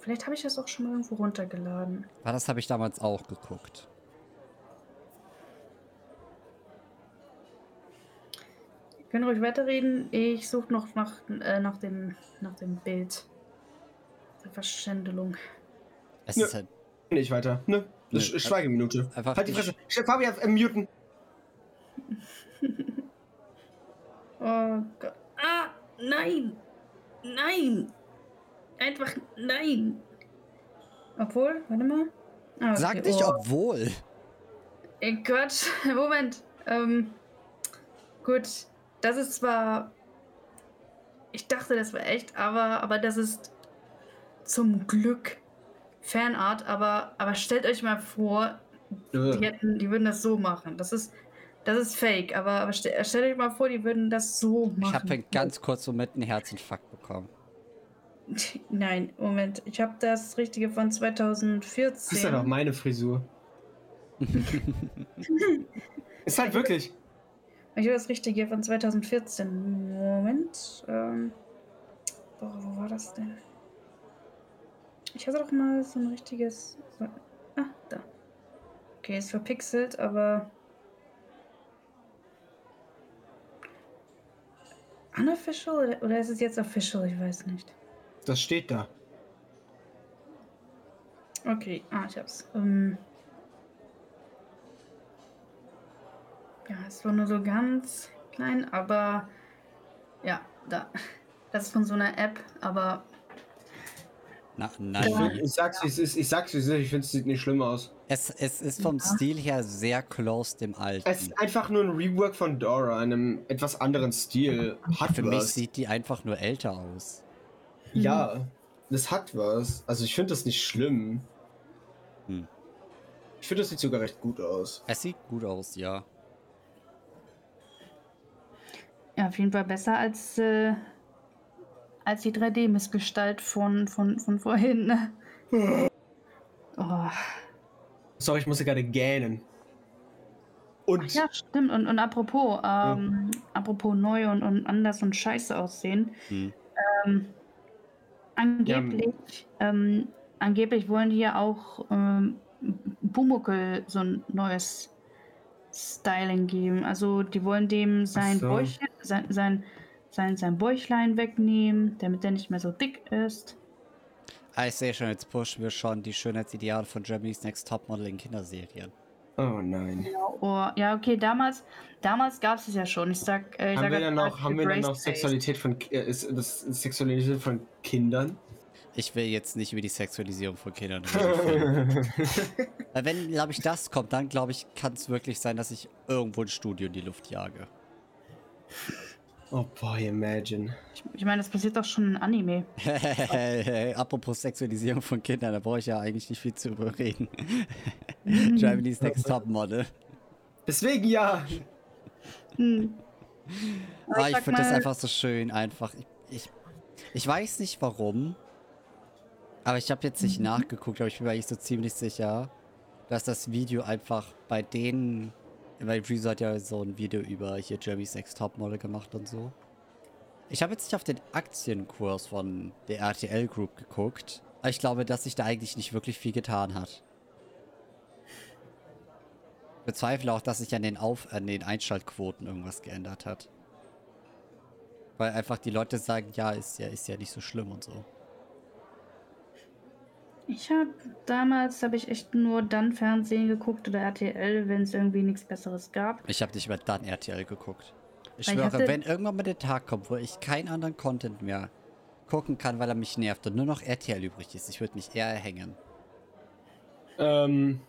Vielleicht habe ich das auch schon mal irgendwo runtergeladen. Weil das habe ich damals auch geguckt. Wir können ruhig weiterreden. Ich suche noch nach, äh, nach, dem, nach dem Bild. Der Verschändelung. Es Ja. ist halt. Nicht weiter. Ne? Das Nö, ist Schweigeminute. einfach halt die. Fresse. Stell Fabian, äh, muten. (laughs) Oh Gott. Ah, nein! Nein! Einfach nein! Obwohl, warte mal. Ah, okay. Sag nicht, oh. obwohl. Äh, Quatsch, (laughs) Moment. Ähm, gut, das ist zwar. Ich dachte, das war echt, aber, aber das ist zum Glück Fanart, aber, aber stellt euch mal vor, die, hätten, die würden das so machen. Das ist, das ist fake, aber, aber stell, stellt euch mal vor, die würden das so Ich machen. habe einen ganz kurz so mit einen Herzinfarkt bekommen. (laughs) Nein, Moment. Ich habe das Richtige von 2014. Das ist ja doch meine Frisur. (laughs) ist halt wirklich. Ich habe das Richtige von 2014. Moment. Ähm, boah, wo war das denn? Ich hatte doch mal so ein richtiges. So, ah, da. Okay, ist verpixelt, aber. Unofficial oder, oder ist es jetzt official? Ich weiß nicht. Das steht da. Okay, ah, ich hab's. Ähm, ja, es war nur so ganz klein, aber ja, da. Das ist von so einer App, aber Na, Ich, nein. find, ich sag's wie es ist. Ich sag's wie es ist. Ich finde es sieht nicht schlimm aus. Es, es ist vom Ja. Stil her sehr close dem alten. Es ist einfach nur ein Rework von Dora, einem etwas anderen Stil. Hat Für mich was. sieht die einfach nur älter aus. Ja, das hat was. Also ich finde das nicht schlimm. Hm. Ich finde, das sieht sogar recht gut aus. Es sieht gut aus, ja. ja, auf jeden Fall besser als, äh, als die 3D-Missgestalt von, von, von vorhin. ne? Oh. Sorry, ich musste gerade gähnen. Und Ja, stimmt. Und, und apropos, ähm, apropos neu und, und anders und scheiße aussehen. Hm. Ähm, angeblich, ähm, angeblich wollen die ja auch ähm, Bumuckel so ein neues Styling geben. Also die wollen dem sein, so. Bäuchlein, sein, sein, sein, sein Bäuchlein wegnehmen, damit er nicht mehr so dick ist. Ah, ich sehe schon, jetzt pushen wir schon die Schönheitsideale von Germany's Next Topmodel in Kinderserien. oh nein. Oh, ja, okay, damals, damals gab es es ja schon. Ich sag, äh, ich Haben sag wir als dann noch, haben wir dann noch. Sexualität von äh, ist das Sexualität von Kindern? Ich will jetzt nicht über die Sexualisierung von Kindern reden. (laughs) Weil wenn, glaube ich, das kommt, dann glaube ich, kann es wirklich sein, dass ich irgendwo ein Studio in die Luft jage. Oh boy, imagine. Ich, ich meine, das passiert doch schon in Anime. (laughs) Apropos Sexualisierung von Kindern, da brauche ich ja eigentlich nicht viel zu überreden. Mhm. Germany's Next Top Model. Deswegen ja. Hm. Aber Ah, ich sag finde das einfach so schön, einfach. Ich, ich, ich weiß nicht warum, aber ich habe jetzt nicht Mhm. nachgeguckt, aber ich bin mir eigentlich so ziemlich sicher, dass das Video einfach bei denen, weil Rezo hat ja so ein Video über hier Jeremy's Next Topmodel gemacht und so. Ich habe jetzt nicht auf den Aktienkurs von der RTL Group geguckt, aber ich glaube, dass sich da eigentlich nicht wirklich viel getan hat. Ich bezweifle auch, dass sich an den, auf an den Einschaltquoten irgendwas geändert hat. Weil einfach die Leute sagen, ja, ist ja, ist ja nicht so schlimm und so. Ich habe damals habe ich echt nur dann Fernsehen geguckt oder RTL, wenn es irgendwie nichts Besseres gab. Ich habe nicht mehr dann RTL geguckt. Ich Weil ich schwöre, hatte- wenn irgendwann mal der Tag kommt, wo ich keinen anderen Content mehr gucken kann, weil er mich nervt und nur noch RTL übrig ist, ich würde mich eher hängen. Ähm,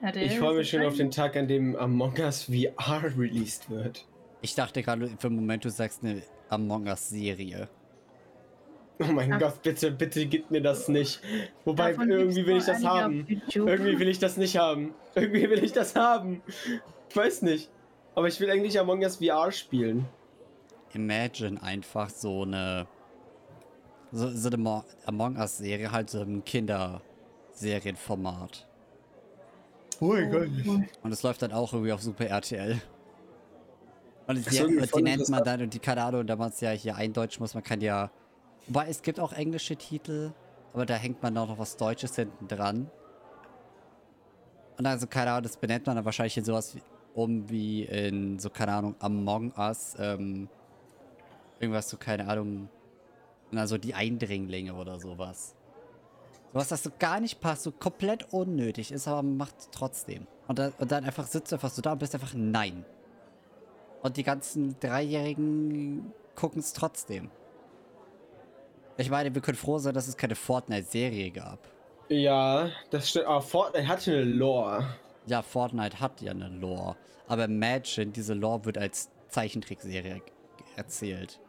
RTL ich freue mich schon auf den Tag, an dem Among Us VR released wird. Ich dachte gerade für einen Moment, du sagst eine Among Us Serie. Oh mein Ach. Gott, bitte, bitte gib mir das nicht. Wobei, Davon irgendwie will ich das haben. Irgendwie will ich das nicht haben. Irgendwie will ich das haben. Ich weiß nicht. Aber ich will eigentlich Among Us VR spielen. Imagine einfach so eine so, so eine Mo Among Us Serie halt so im Kinderserienformat. Oh mein Gott. Und es läuft dann auch irgendwie auf Super RTL. Und die, und die nennt man dann, und die, keine Ahnung, da man es ja hier eindeutschen muss, man kann ja. Wobei es gibt auch englische Titel, aber da hängt man auch noch was Deutsches hinten dran. Und also, keine Ahnung, das benennt man dann wahrscheinlich in sowas wie, um wie in, so, keine Ahnung, Among Us, ähm, irgendwas so, keine Ahnung, also die Eindringlinge oder sowas. Sowas, das so gar nicht passt, so komplett unnötig ist, aber man macht trotzdem. Und dann, und dann einfach sitzt du einfach so da und bist einfach nein. Und die ganzen Dreijährigen gucken es trotzdem. Ich meine, wir können froh sein, dass es keine Fortnite-Serie gab. Ja, das stimmt. Aber Fortnite hatte eine Lore. Ja, Fortnite hat ja eine Lore. Aber Imagine, diese Lore wird als Zeichentrickserie erzählt.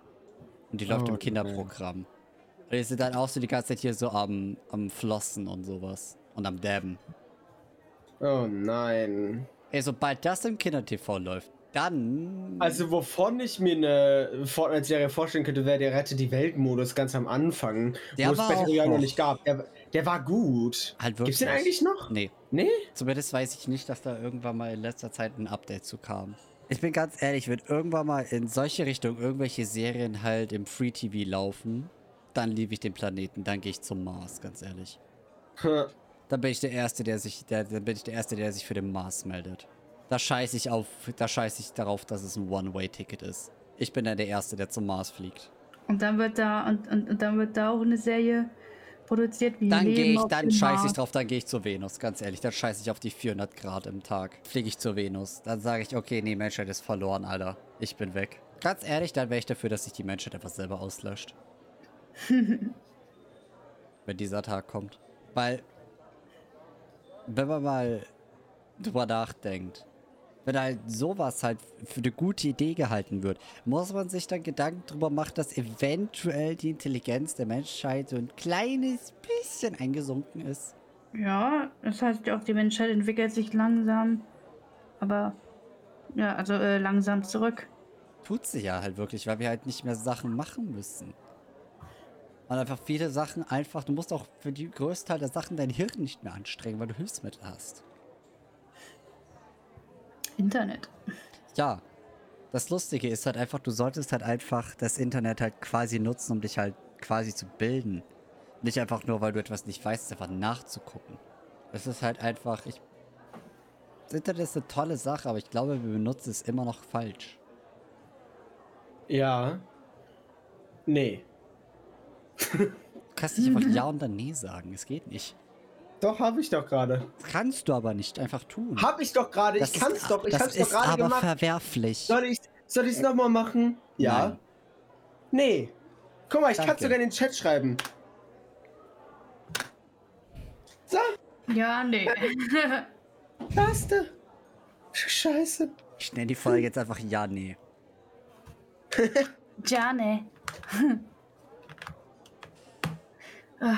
Und die läuft Oh, im. Kinderprogramm. Und die sind dann auch so die ganze Zeit hier so am, am Flossen und sowas. Und am Dabben. Oh nein. Ey, sobald das im Kinder-TV läuft, dann. Also, wovon ich mir eine Fortnite-Serie vorstellen könnte, wäre der Rette die Welt-Modus ganz am Anfang, Der wo es war Battle Royale noch nicht gab. Der, der war gut. halt Gibt's wirklich. den eigentlich noch? Nee. Nee? Zumindest weiß ich nicht, dass da irgendwann mal in letzter Zeit ein Update zu kam. Ich bin ganz ehrlich, wenn irgendwann mal in solche Richtungen irgendwelche Serien halt im Free TV laufen, dann liebe ich den Planeten, dann gehe ich zum Mars, ganz ehrlich. Ha. Dann bin ich der Erste, der sich, der, dann bin ich der Erste, der sich für den Mars meldet. Da scheiße ich auf, da scheiße ich darauf, dass es ein One-Way-Ticket ist. Ich bin dann der Erste, der zum Mars fliegt. Und dann wird da und, und, und dann wird da auch eine Serie produziert wie Dann gehe ich, dann scheiße ich drauf, dann gehe ich zur Venus, ganz ehrlich. Dann scheiße ich auf die 400 Grad im Tag. Fliege ich zur Venus. Dann sage ich, okay, nee, Menschheit ist verloren, Alter. Ich bin weg. Ganz ehrlich, dann wäre ich dafür, dass sich die Menschheit einfach selber auslöscht. (laughs) Wenn dieser Tag kommt. Weil, wenn man mal drüber nachdenkt, wenn halt sowas halt für eine gute Idee gehalten wird, muss man sich dann Gedanken drüber machen, dass eventuell die Intelligenz der Menschheit so ein kleines bisschen eingesunken ist. Ja, das heißt ja auch, die Menschheit entwickelt sich langsam. Aber ja, also äh, langsam zurück. Tut sie ja halt wirklich, weil wir halt nicht mehr Sachen machen müssen. Und einfach viele Sachen einfach, du musst auch für die größte Teil der Sachen dein Hirn nicht mehr anstrengen, weil du Hilfsmittel hast. Internet. Ja. Das Lustige ist halt einfach, du solltest halt einfach das Internet halt quasi nutzen, um dich halt quasi zu bilden. Nicht einfach nur, weil du etwas nicht weißt, einfach nachzugucken. Es ist halt einfach, ich. Das Internet ist eine tolle Sache, aber ich glaube, wir benutzen es immer noch falsch. Ja. Nee. Du kannst nicht einfach (laughs) Ja und dann Nee sagen. Es geht nicht. Doch, habe ich doch gerade. Kannst du aber nicht einfach tun. Habe ich doch gerade. Ich kann es doch. Ich habe es doch gerade gemacht. Aber verwerflich. Soll ich es soll ich's nochmal machen? Ja. Nein. Nee. Guck mal, ich kann sogar in den Chat schreiben. So. Ja, nee. (laughs) Taste. Scheiße. Ich nenne die Folge jetzt einfach Ja, nee. ja, nee. (laughs) Ah.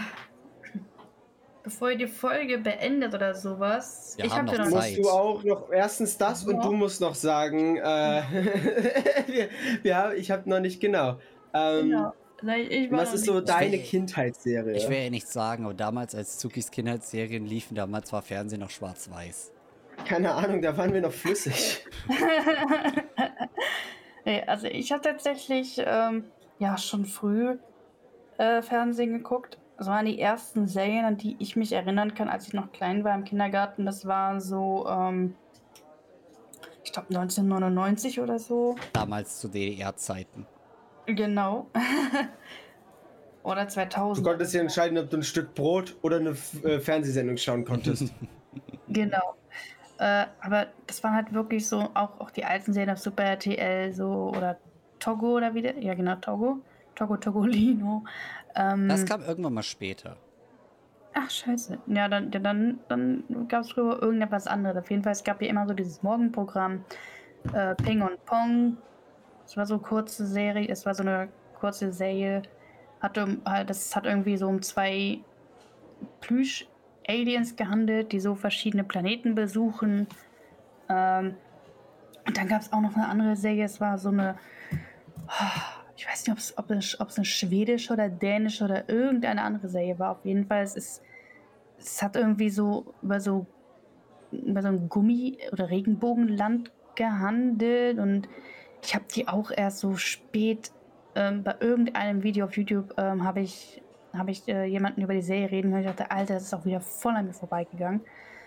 Bevor ihr die Folge beendet oder sowas. Wir ich haben hab dir noch Zeit. Musst du auch noch erstens das und Ja. du musst noch sagen, äh, (laughs) wir, wir haben, ich habe noch nicht genau. Ähm, Genau. Nein, ich war Was ist so nicht- deine will- Kindheitsserie? Ich will ja nichts sagen, aber damals, als Zukis Kindheitsserien liefen, damals war Fernsehen noch schwarz-weiß. Keine Ahnung, da waren wir noch flüssig. (laughs) Nee, also ich habe tatsächlich ähm, ja schon früh äh, Fernsehen geguckt. Das waren die ersten Serien, an die ich mich erinnern kann, als ich noch klein war im Kindergarten. Das war so, ähm, ich glaube 1999 oder so. Damals zu DDR-Zeiten. Genau. (laughs) oder Du 2000. konntest dir entscheiden, ob du ein Stück Brot oder eine F- äh, Fernsehsendung schauen konntest. (laughs) Genau. Äh, aber das waren halt wirklich so, auch, auch die alten Serien auf Super RTL, so, oder Togo oder wie der, ja genau, Togo. Togo Togolino. Ähm, Das kam irgendwann mal später. Ach, scheiße. Ja, dann, dann, dann gab es früher irgendetwas anderes. Auf jeden Fall, es gab ja immer so dieses Morgenprogramm, äh, Ping und Pong. Es war so eine kurze Serie, es war so eine kurze Serie. Hatte, halt, das hat irgendwie so um zwei Plüsch-Aliens gehandelt, die so verschiedene Planeten besuchen. Ähm, und dann gab es auch noch eine andere Serie, es war so eine, ich weiß nicht, ob's, ob es, ob es eine schwedische oder dänische oder irgendeine andere Serie war. Auf jeden Fall, es ist, es hat irgendwie so über so, über so ein Gummi- oder Regenbogenland gehandelt und ich habe die auch erst so spät ähm, bei irgendeinem Video auf YouTube ähm, habe ich, habe ich äh, jemanden über die Serie reden hören. Ich dachte, Alter, das ist auch wieder voll an mir vorbeigegangen.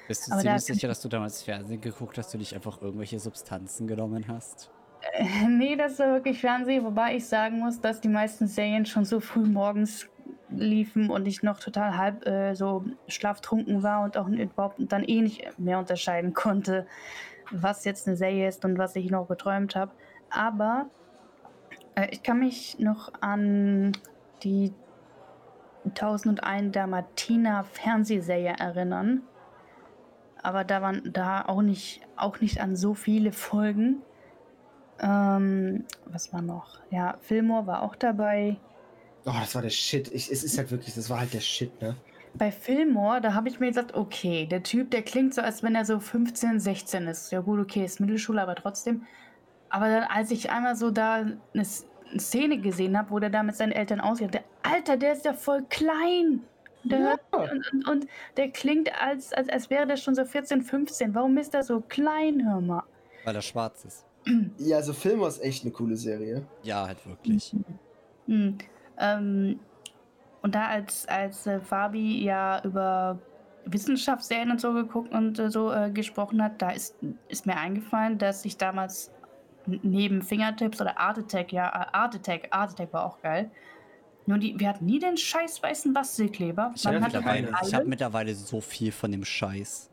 Bist du Aber da ziemlich kann- sicher, dass du damals Fernsehen geguckt hast, du nicht einfach irgendwelche Substanzen genommen hast? (laughs) Nee, das war wirklich Fernsehen, wobei ich sagen muss, dass die meisten Serien schon so früh morgens liefen und ich noch total halb äh, so schlaftrunken war und auch überhaupt dann eh nicht mehr unterscheiden konnte, was jetzt eine Serie ist und was ich noch geträumt habe. Aber äh, ich kann mich noch an die 1001 Dalmatiner Fernsehserie erinnern. Aber da waren da auch nicht, auch nicht an so viele Folgen. Ähm, was war noch? Ja, Fillmore war auch dabei. Oh, das war der Shit. Ich, es ist halt wirklich, das war halt der Shit, ne? Bei Fillmore, da habe ich mir gesagt, okay, der Typ, der klingt so, als wenn er so 15, 16 ist. Ja gut, okay, ist Mittelschule, aber trotzdem. Aber dann, als ich einmal so da eine, Szene gesehen habe, wo der da mit seinen Eltern aussieht, der Alter, der ist ja voll klein. Der Ja. hört, und, und, und der klingt, als, als, als wäre der schon so 14, 15. Warum ist er so klein, hör mal? Weil er schwarz ist. Ja, also Film ist echt eine coole Serie. Ja, halt wirklich. Hm. Ähm, und da als, als äh, Fabi ja über Wissenschaftsserien und so geguckt und äh, so äh, gesprochen hat, da ist, ist mir eingefallen, dass ich damals neben Fingertips oder Art Attack, ja, äh, Art Attack, Art Attack war auch geil. Nur die, wir hatten nie den scheiß weißen Bastelkleber. Ich habe mittlerweile, ich hab mittlerweile so viel von dem Scheiß.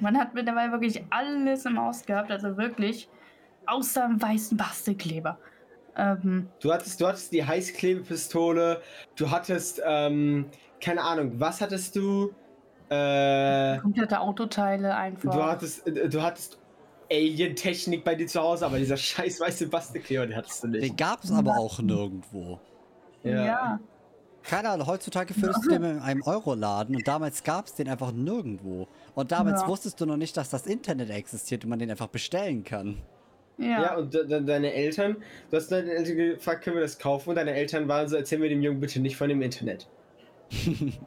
Man hat mittlerweile wirklich alles im Haus gehabt, also wirklich, außer dem weißen Bastelkleber. Ähm, Du hattest, du hattest die Heißklebepistole, du hattest, ähm, keine Ahnung, was hattest du? Äh, komplette Autoteile einfach. du hattest, äh, du hattest Alien-Technik bei dir zu Hause, aber dieser scheiß weiße Bastelkleber, den hattest du Den nicht. gab es aber auch nirgendwo. ja. Keine Ahnung, heutzutage findest du den in einem Euroladen und damals gab es den einfach nirgendwo. Und damals Ja. wusstest du noch nicht, dass das Internet existiert und man den einfach bestellen kann. Ja. Ja, und de de deine Eltern, du hast deine Eltern gefragt, können wir das kaufen? Und deine Eltern waren so, erzähl mir dem Jungen bitte nicht von dem Internet. (laughs)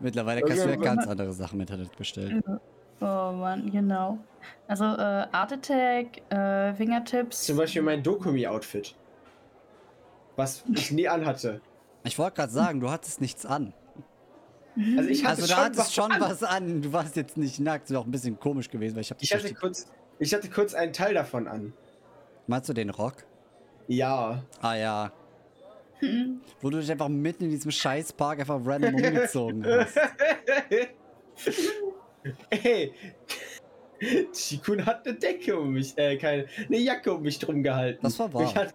Mittlerweile kannst du ja ganz andere Sachen im Internet bestellen. oh Mann, genau. Also äh, Art Attack, äh, Fingertips. Zum Beispiel mein Dokumi-Outfit. Was ich nie anhatte. Ich wollte gerade sagen, du hattest nichts an. Also ich hatte Also du schon hattest was schon an. was an. Du warst jetzt nicht nackt. Das wäre auch ein bisschen komisch gewesen, weil ich habe Ich hatte kurz, ich hatte kurz einen Teil davon an. Meinst du den Rock? Ja. Ah ja. Mhm. Wo du dich einfach mitten in diesem Scheißpark einfach random umgezogen hast. (laughs) Ey. Chikun (laughs) hat eine Decke um mich, äh, keine, eine Jacke um mich drum gehalten. Das war wahr. Ich hatte,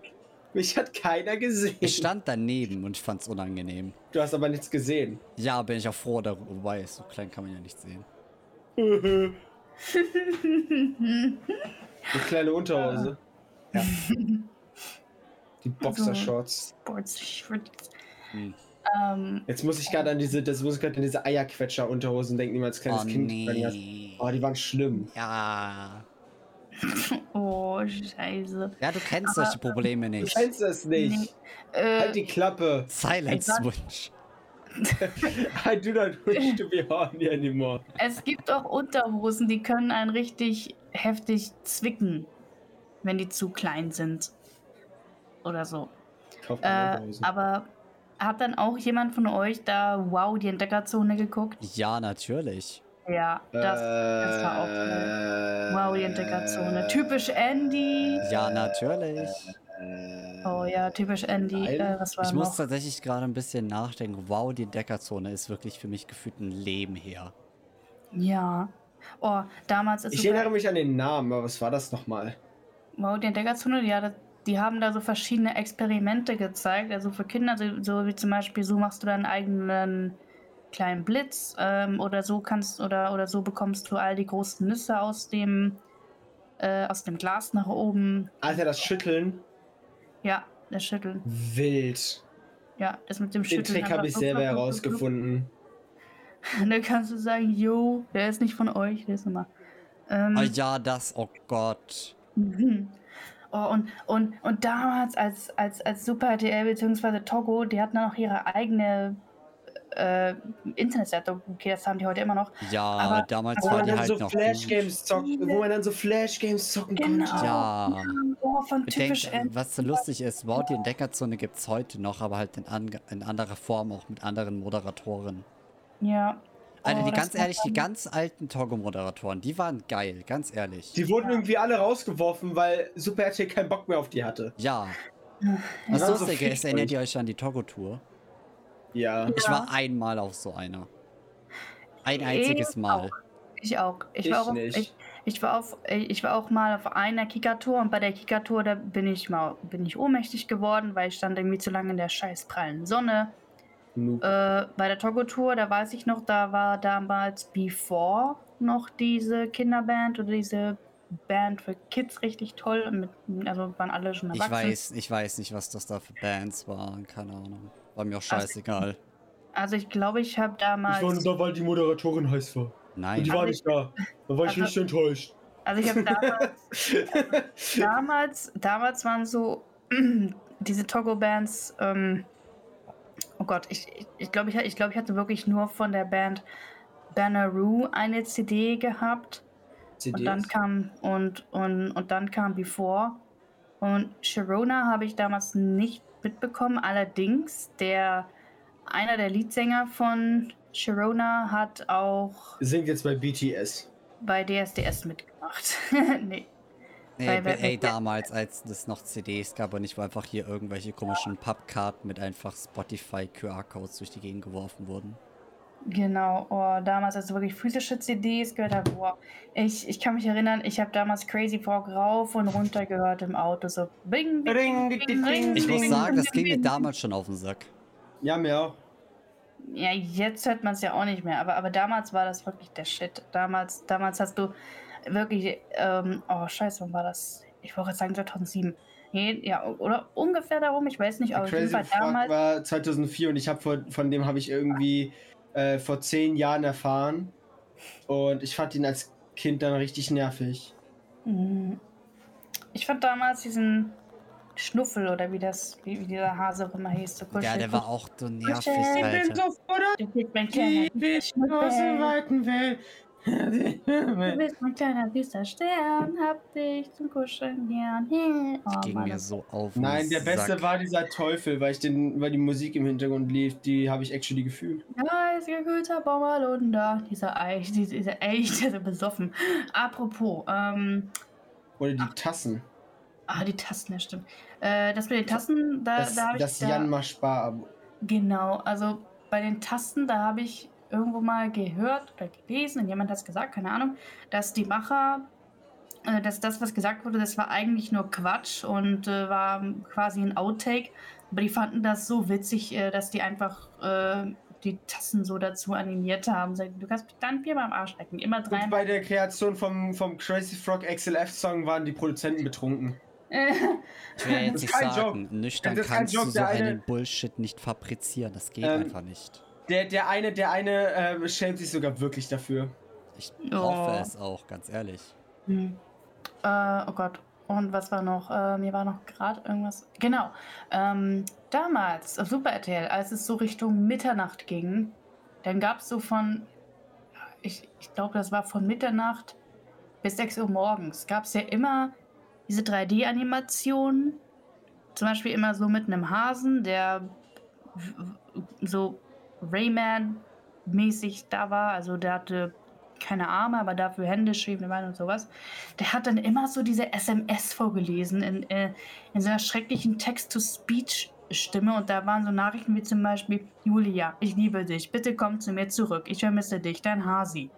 Mich hat keiner gesehen. Ich stand daneben und ich fand's unangenehm. Du hast aber nichts gesehen. Ja, bin ich auch froh darüber, wobei so klein kann man ja nicht sehen. Eine kleine Unterhose. Ja. (laughs) Die Boxershorts. Sportsshirts. Hm. Ähm, Jetzt muss ich gerade an diese, das muss ich gerade an diese Eierquetscher-Unterhosen denken, die man als kleines Oh Kind tragen hat. nee. Oh, die waren schlimm. Ja. (laughs) oh, scheiße. Ja, du kennst solche Probleme Du nicht. kennst es nicht. Äh, Halt die Klappe. Silence Ich sag- (laughs) Switch. I do not wish to be horny anymore. es gibt auch Unterhosen, die können einen richtig heftig zwicken, wenn die zu klein sind. Oder so. Äh, aber hat dann auch jemand von euch da Wow, die Entdeckerzone geguckt? Ja, natürlich. Ja, das, das war auch toll. Wow, die Entdeckerzone. Typisch Andy. Ja, natürlich. Oh ja, typisch Andy. Äh, was war Ich muss noch? tatsächlich gerade ein bisschen nachdenken. Wow, die Deckerzone ist wirklich für mich gefühlt ein Leben her. Ja. Oh, damals ist Ich sogar- erinnere mich an den Namen, aber was war das nochmal? Wow, die Entdeckerzone, ja, das, die haben da so verschiedene Experimente gezeigt. Also für Kinder, so, so wie zum Beispiel, so machst du deinen eigenen kleinen Blitz ähm, oder so kannst oder oder so bekommst du all die großen Nüsse aus dem äh, aus dem Glas nach oben. Alter, das Schütteln. Ja, das Schütteln. Wild. Ja, das mit dem Den Schütteln. Trick habe ich selber kluck, kluck, herausgefunden. (laughs) dann kannst du sagen, yo, der ist nicht von euch, der ist nochmal. Ähm, Oh ja, das, oh Gott. Mhm. Oh, und, und, und damals als, als, als Super RTL bzw. Togo, die hatten dann auch ihre eigene äh, Internetseite. Okay, das haben die heute immer noch. Ja, Aber- damals war die halt so noch Flash gut. Games zocken, wo man dann so Flash Games zocken Genau. konnte. Ja. Oh, von Bedenkt, typisch N. was so lustig ist, wow, die Entdeckerzone gibt es heute noch, aber halt in, an, in anderer Form, auch mit anderen Moderatoren. Ja. Alter, Oh, die ganz ehrlich, die ganz alten Togo-Moderatoren, die waren geil, ganz ehrlich. Die wurden irgendwie alle rausgeworfen, weil Super RTL keinen Bock mehr auf die hatte. ja. Was Ja, so lustig viel ist, erinnert ihr euch an die Togo-Tour? Ja. Ich war einmal auf so einer. Ein einziges Ich Mal. auch. Ich auch. Ich, Ich war auch nicht. Ich, ich, war auf, ich war auch mal auf einer Kika-Tour und bei der Kika-Tour, da bin ich mal bin ich ohnmächtig geworden, weil ich stand irgendwie zu lange in der scheiß prallen Sonne. Noob. Äh, bei der Togo-Tour, da weiß ich noch, da war damals Before noch diese Kinderband oder diese Band für Kids richtig toll. und Mit, also waren alle schon Ich erwachsen. weiß, ich weiß nicht, was das da für Bands waren, keine Ahnung. War mir auch scheißegal. Also ich glaube, ich habe damals. Ich war nur da, weil die Moderatorin heiß war. Und Nein. die Also war ich- nicht da. Da war ich also- richtig enttäuscht. Also ich habe damals, (laughs) damals, damals waren so (clears throat) diese Togo-Bands. Ähm, oh Gott, ich glaube, ich, glaub, ich, ich, glaub, ich hatte wirklich nur von der Band Banneroo eine CD gehabt. CDs. Und dann kam und, und, und dann kam Before. Und Sharona habe ich damals nicht mitbekommen. Allerdings, der einer der Leadsänger von Sharona hat auch Singt jetzt bei BTS. bei DSDS mitgemacht. (laughs) nee. Nee, ey, damals, als es noch CDs gab und nicht, wo einfach hier irgendwelche komischen Pappkarten mit einfach Spotify-QR-Codes durch die Gegend geworfen wurden. Genau, oh, damals, als ich wirklich physische CDs gehört habe, boah, ich, ich kann mich erinnern, ich habe damals Crazy Frog rauf und runter gehört im Auto, so bing, bing, bing, ding, bing, ding, Ich muss bing, sagen, das bing, ging mir bing. damals schon auf den Sack. Ja, mir auch. Ja, jetzt hört man es ja auch nicht mehr, aber, aber damals war das wirklich der Shit. Damals, damals hast du wirklich, ähm, oh scheiße, wann war das? Ich wollte jetzt sagen 2007. Nee, ja, oder ungefähr darum, ich weiß nicht, aber auf jeden Crazy Fall Frog damals. war 2004 und ich habe von, von dem habe ich irgendwie äh, vor zehn Jahren erfahren. Und ich fand ihn als Kind dann richtig nervig. Mhm. Ich fand damals diesen Schnuffel oder wie das, wie, wie dieser Hase auch immer hieß, so Ja, der war auch so nervig, Kuscheln. Alter. so froh, kleiner die Schnuffel. aus der weiten Welt. Du (laughs) bist mein kleiner süßer Stern, hab dich zum Kuscheln gern. Hey. Oh, Ging Mann, mir so auf den Nein, der beste Sack. war dieser Teufel, weil ich den, weil die Musik im Hintergrund lief, die habe ich actually gefühlt. Ja, ist guter Baumalonder. Dieser Eich, dieser, dieser Eich, der ist so besoffen. Apropos, ähm, Oder die Tassen. ah, die Tasten, ja stimmt. Äh, das mit den Tasten, da, Das, da habe ich. das da, Jan Spar-Abo. Genau, also bei den Tasten, da habe ich irgendwo mal gehört oder gelesen, und jemand hat es gesagt, keine Ahnung, dass die Macher äh, dass das, was gesagt wurde, das war eigentlich nur Quatsch und äh, war quasi ein Outtake. Aber die fanden das so witzig, äh, dass die einfach äh, die Tassen so dazu animiert haben. Sagen, du kannst dann Bier beim Arsch lecken. Immer Und drei. bei der Kreation vom, vom Crazy Frog XLF-Song waren die Produzenten betrunken. (laughs) Ich will ja jetzt Das ist nicht kein sagen, Joke. nüchtern Das ist kein kannst Joke, du so eine- einen Bullshit nicht fabrizieren. Das geht Ähm, einfach nicht. Der, der eine, der eine äh, schämt sich sogar wirklich dafür. Ich Oh. hoffe es auch, ganz ehrlich. Hm. Äh, oh Gott. Und was war noch? Äh, mir war noch gerade irgendwas. Genau. Ähm, damals auf Super RTL, als es so Richtung Mitternacht ging, dann gab es so von, ich, ich glaube, das war von Mitternacht bis 6 Uhr morgens, gab es ja immer diese 3D-Animationen. Zum Beispiel immer so mit einem Hasen, der so Rayman-mäßig da war. Also der hatte keine Arme, aber dafür Hände, schwebende Beine und sowas. Der hat dann immer so diese SMS vorgelesen in, äh, in so einer schrecklichen Text-to-Speech-Stimme und da waren so Nachrichten wie zum Beispiel Julia, ich liebe dich, bitte komm zu mir zurück, ich vermisse dich, dein Hasi.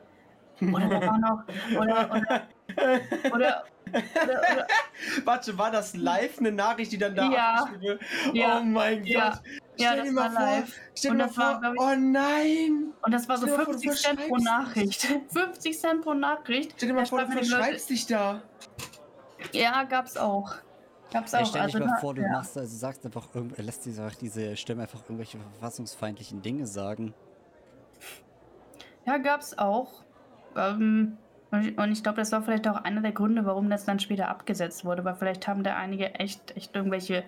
Oder da war noch, oder, oder, oder, oder, (laughs) Warte, war das live eine Nachricht, die dann da Ja. wird? Ja. Oh mein Ja. Gott. Ja, Stell das dir mal war vor, live. stell dir mal das war, vor, glaub ich- oh nein. und das war so Stell dir mal vor, du 50 Cent pro Nachricht. (laughs) 50 Cent pro Nachricht. Stell dir mal Da vor, du die verschreibst dich da. Ja, gab's auch. Gab's auch. Ich stell dich also, mal vor, du ja. machst, also sagst einfach, irgend- lässt diese, diese Stimme einfach irgendwelche verfassungsfeindlichen Dinge sagen. Ja, gab's auch. Ähm, und ich, und ich glaube, das war vielleicht auch einer der Gründe, warum das dann später abgesetzt wurde, weil vielleicht haben da einige echt, echt irgendwelche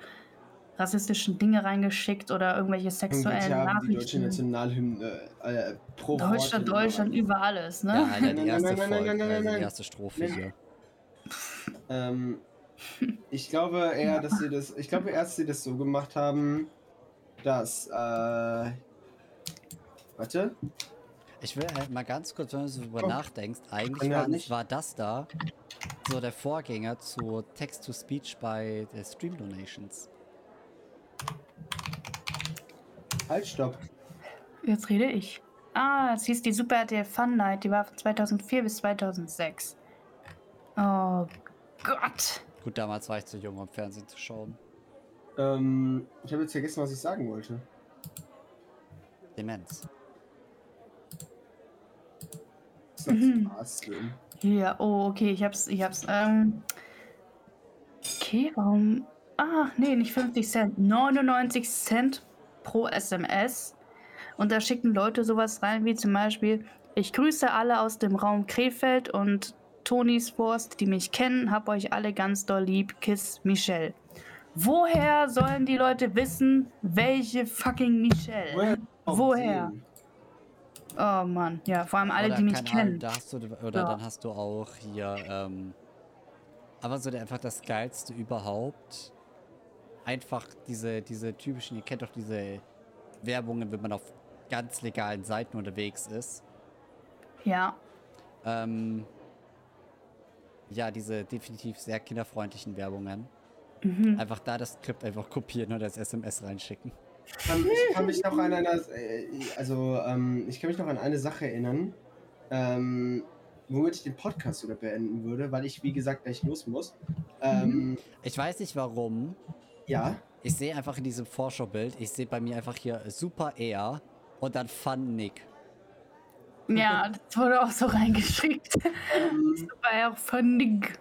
rassistischen Dinge reingeschickt oder irgendwelche sexuellen haben die deutsche Nachrichten. Nationalhymne äh, pro Deutschland, Worte Deutschland, über alles, ne? Ja, Alter, die Nein, erste nein, nein, nein, nein, nein, also die nein. erste Strophe Nein. hier. Ähm, ich glaube eher, dass sie das. Ich glaube erst, sie das so gemacht haben, dass. Äh, warte. Ich will halt mal ganz kurz, wenn du so drüber Oh. nachdenkst, eigentlich ja war, nicht. war das da so der Vorgänger zu Text-to-Speech bei der Stream Donations. Halt, stopp. Jetzt rede ich. Ah, es hieß die Super RTL Fun Night, die war von 2004 bis 2006. Oh Gott. Gut, damals war ich zu jung, um Fernsehen zu schauen. Ähm, ich habe jetzt vergessen, was ich sagen wollte. Demenz. Das ist doch Mhm. Ja, oh, okay, ich hab's, ich hab's, ähm. Okay, warum? Ah, nee, nicht 50 Cent. 99 Cent pro SMS. Und da schicken Leute sowas rein, wie zum Beispiel, ich grüße alle aus dem Raum Krefeld und Tonis Forst, die mich kennen, hab euch alle ganz doll lieb. Kiss Michelle. Woher sollen die Leute wissen, welche fucking Michelle? Woher? Woher? Oh Mann, ja, vor allem alle, Oder die mich Ahnung, kennen. Da hast du, oder Ja. dann hast du auch hier, ähm, aber so der, einfach das Geilste überhaupt. Einfach diese, diese typischen, ihr kennt doch diese Werbungen, wenn man auf ganz legalen Seiten unterwegs ist. Ja, Ähm, ja, diese definitiv sehr kinderfreundlichen Werbungen. mhm. Einfach da das Skript einfach kopieren und als SMS reinschicken. Ich kann mich noch an eine, äh, also ähm, ich kann mich noch an eine Sache erinnern, ähm, womit ich den Podcast sogar beenden würde, weil ich wie gesagt gleich los muss. Ähm, Ich weiß nicht warum. Ja. Ich sehe einfach in diesem Vorschaubild, ich sehe bei mir einfach hier Super Air und dann Fun Nick. Ja, das wurde auch so reingeschickt. Ähm, Das war ja auch funnig.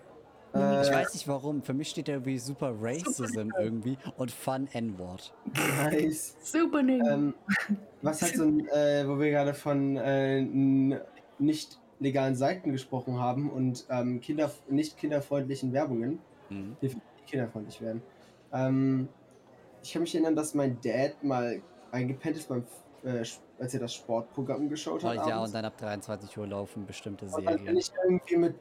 äh, Ich weiß nicht warum. Für mich steht da irgendwie Super Racism irgendwie und Fun N-Wort. nice. Super nig. Ähm, was halt so ein, äh, wo wir gerade von äh, nicht legalen Seiten gesprochen haben und ähm, Kinder, nicht kinderfreundlichen Werbungen, Mhm. die kinderfreundlich werden. Ähm, ich kann mich erinnern, dass mein Dad mal eingepennt ist, beim, äh, als er das Sportprogramm geschaut Oh, hat. ja, abends. und dann ab 23 Uhr laufen bestimmte Und dann bin Serien. ich irgendwie mit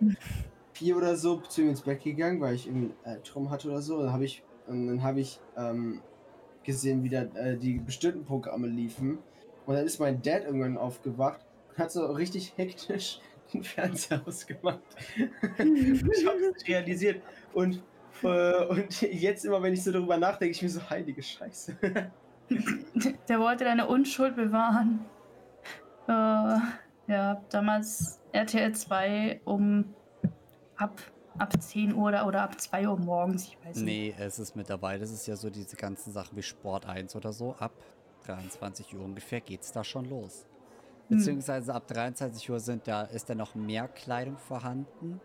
vier oder so zu ihm ins Bett gegangen, weil ich irgendwie einen Albtraum hatte oder so. Und dann habe ich, und dann habe ich ähm, gesehen, wie da äh, die bestimmten Programme liefen. Und dann ist mein Dad irgendwann aufgewacht und hat so richtig hektisch den Fernseher (laughs) ausgemacht. ich habe es nicht realisiert. Und, äh, und jetzt immer, wenn ich so darüber nachdenke, ich mir so, heilige Scheiße. (laughs) Der wollte deine Unschuld bewahren. Äh, ja, damals RTL 2 um ab ab 10 Uhr oder, oder ab 2 Uhr morgens, ich weiß nicht. Nee, es ist mit dabei. Das ist ja so diese ganzen Sachen wie Sport 1 oder so. Ab 23 Uhr ungefähr geht's da schon los. Hm. Beziehungsweise ab 23 Uhr sind da, ist da noch mehr Kleidung vorhanden.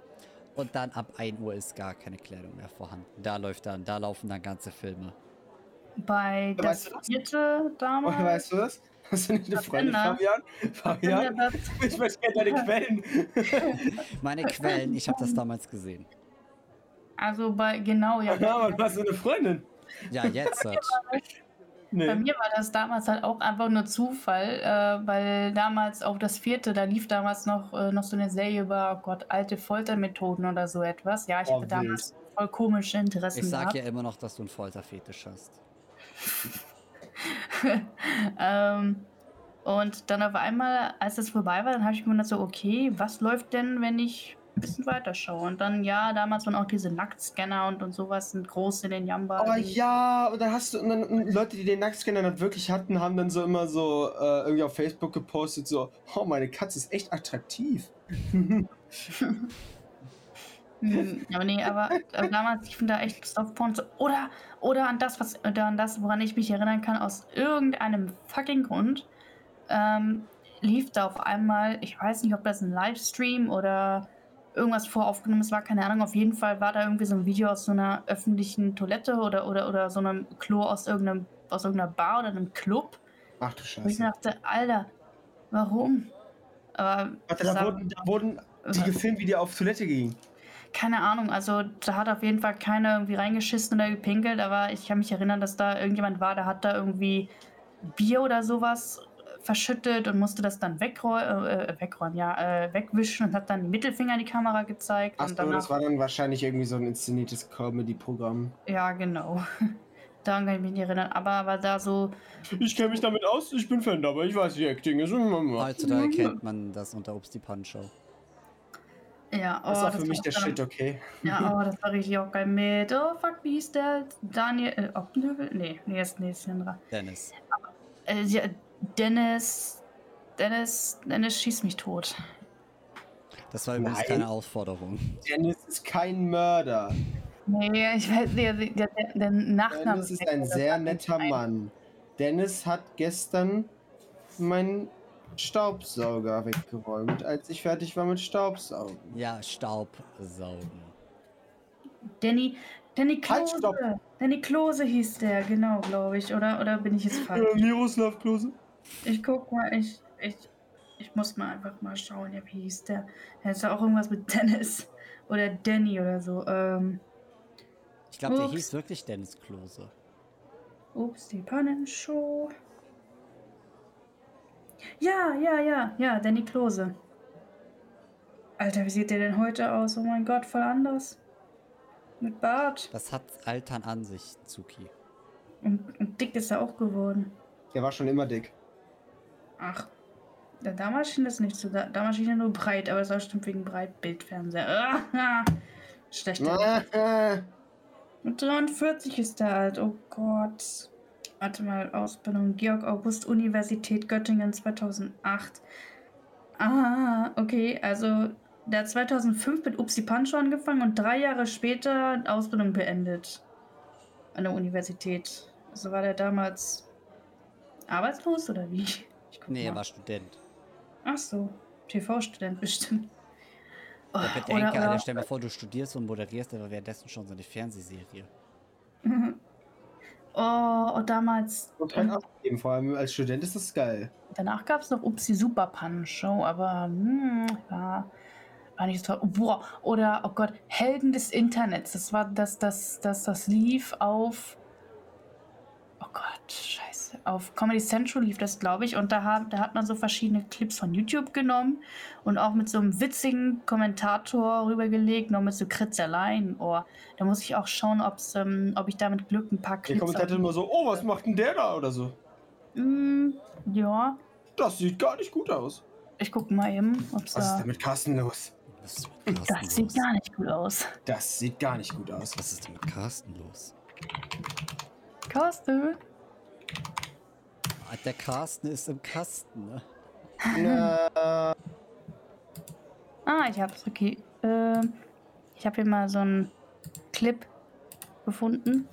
Und dann ab 1 Uhr ist gar keine Kleidung mehr vorhanden. Da läuft dann, da laufen dann ganze Filme. Bei das weißt du das? vierte damals. Oh, weißt du das? Hast du nicht eine Was Freundin? Fabian? Fabian? (laughs) Ich möchte gerne deine Quellen. (laughs) Meine Quellen, ich habe das damals gesehen. Also bei, genau, ja. Ja, aber du hast so eine Freundin. Ja, jetzt. Halt. Bei Nee. mir war das damals halt auch einfach nur Zufall, äh, weil damals auf das vierte, da lief damals noch, äh, noch so eine Serie über, oh Gott, alte Foltermethoden oder so etwas. Ja, ich Oh, hatte damals voll komische Interessen Ich sag gehabt. ja immer noch, dass du einen Folterfetisch hast. (laughs) ähm, und dann auf einmal, als es vorbei war, dann habe ich mir gedacht so, okay, was läuft denn, wenn ich ein bisschen weiter schaue? Und dann, ja, damals waren auch diese Nacktscanner und, und sowas sind groß in den Jamba. Oh ja, und dann hast du, und dann und Leute, die den Nacktscanner dann wirklich hatten, haben dann so immer so äh, irgendwie auf Facebook gepostet, so, oh, meine Katze ist echt attraktiv. Hm, aber nee, aber, aber damals, ich finde da echt Softporn so, oder, oder an das, was, oder an das, woran ich mich erinnern kann, aus irgendeinem fucking Grund, ähm, lief da auf einmal, ich weiß nicht, ob das ein Livestream oder irgendwas voraufgenommen ist, war keine Ahnung, auf jeden Fall war da irgendwie so ein Video aus so einer öffentlichen Toilette oder, oder, oder so einem Klo aus irgendeinem, aus irgendeiner Bar oder einem Club, Ach du wo ich mir Scheiße. dachte, Alter, warum? Aber Warte, da wurden, da wurden die gefilmt, wie die auf Toilette gingen. keine Ahnung, also da hat auf jeden Fall keiner irgendwie reingeschissen oder gepinkelt, aber ich kann mich erinnern, dass da irgendjemand war, der hat da irgendwie Bier oder sowas verschüttet und musste das dann wegräumen, äh, wegräumen, ja, äh, wegwischen und hat dann die Mittelfinger in die Kamera gezeigt. Ach und danach, das war dann wahrscheinlich irgendwie so ein inszeniertes Comedy-Programm. ja, genau. (laughs) Daran kann ich mich nicht erinnern, aber, aber da so, Ich kenne mich damit aus, ich bin Fan, aber ich weiß, wie Acting ist. Heutzutage kennt man das unter Obst die Punch-Show. ja, oh, Das war für war mich der dann- Shit, okay? Ja, oh, (laughs) das war richtig auch geil mit, oh fuck, wie hieß der? Daniel, äh, Oppenhövel? Nee, nee, ist, nee, ist ein anderer. Dennis. Äh, ja, Dennis. Dennis. Dennis schießt mich tot. Das war übrigens Nein. keine Aufforderung. Dennis ist kein Mörder. Nee, ich weiß der, der, der, der Nachname. Dennis ist ein sehr netter Mann. Dennis hat gestern meinen Staubsauger weggeräumt, als ich fertig war mit Staubsaugen. Ja, Staubsaugen. Danny. Danny Halt, Klose. stopp. Danny Klose hieß der, genau, glaube ich. Oder, oder bin ich jetzt falsch? Miroslav Klose. Ich guck mal, ich, ich, ich muss mal einfach mal schauen, ja, wie hieß der? Er ist ja auch irgendwas mit (laughs) Dennis. Oder Danny oder so. Ähm, Ich glaube, der hieß wirklich Dennis Klose. Ups, die Pannenshow. Ja, ja, ja, ja, Danny Klose. Alter, wie sieht der denn heute aus? Oh mein Gott, voll anders. Mit Bart. Das hat Altern an sich, Zuki. Und, und dick ist er auch geworden. Der war schon immer dick. Ach. Damals schien das nicht so. Da, damals schien er nur breit, aber das war bestimmt wegen Breitbildfernseher. (laughs) Schlechter. Mit 43 ist er alt. Oh Gott. Warte mal, Ausbildung. Georg August Universität Göttingen 2008. Ah, okay. Also, der hat 2005 mit Upsi Pancho angefangen und drei Jahre später Ausbildung beendet. An der Universität. Also war der damals arbeitslos oder wie? Ich guck Nee, er war Student. Ach so. TV-Student bestimmt. Oh, Ja, bedenke, oder, Alter, oder, stell mal vor, du studierst und moderierst aber währenddessen schon so eine Fernsehserie. (laughs) oh, und damals. und halt abgeben. Vor allem als Student ist das geil. Danach gab es noch Upsi Super Pan Show, aber hm, war, war nicht so toll. Boah, oder, oh Gott, Helden des Internets. Das war das, das, das, das lief auf. Oh Gott, scheiße. Auf Comedy Central lief das, glaube ich. Und da, haben, da hat man so verschiedene Clips von YouTube genommen und auch mit so einem witzigen Kommentator rübergelegt, noch mit so Kritzeleien. Oh, da muss ich auch schauen, ob's, ähm, ob ich damit Glück ein paar Der Clips. Kommentator immer so, oh, was macht denn der da oder so. Mm, ja, Das sieht gar nicht gut aus. ich guck mal eben, ob's Was ist da. denn mit Carsten los? Was ist mit Carsten Das sieht los? gar nicht gut aus. Das sieht gar nicht gut aus. Was ist denn mit Carsten los? Carsten? Ah, Der Carsten ist im Kasten, ne? (laughs) Ah, ich hab's, okay. Ähm, Ich habe hier mal so einen Clip gefunden.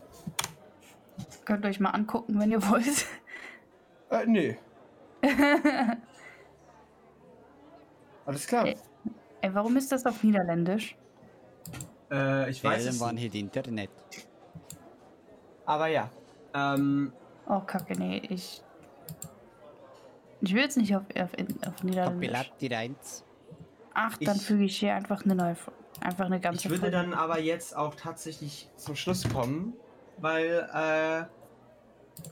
Könnt ihr euch mal angucken, wenn ihr wollt. Äh, nee. (laughs) Alles klar. Ey. Ey, warum ist das auf Niederländisch? Äh, ich weiß Wählen es waren hier die Internet. Aber ja. Ähm, Oh, kacke, nee, ich. Ich will jetzt nicht auf, auf, auf Niederländisch. Ach, dann Ich- füge ich hier einfach eine neue. Einfach eine ganze. ich würde Folge. dann aber jetzt auch tatsächlich zum Schluss kommen, weil äh,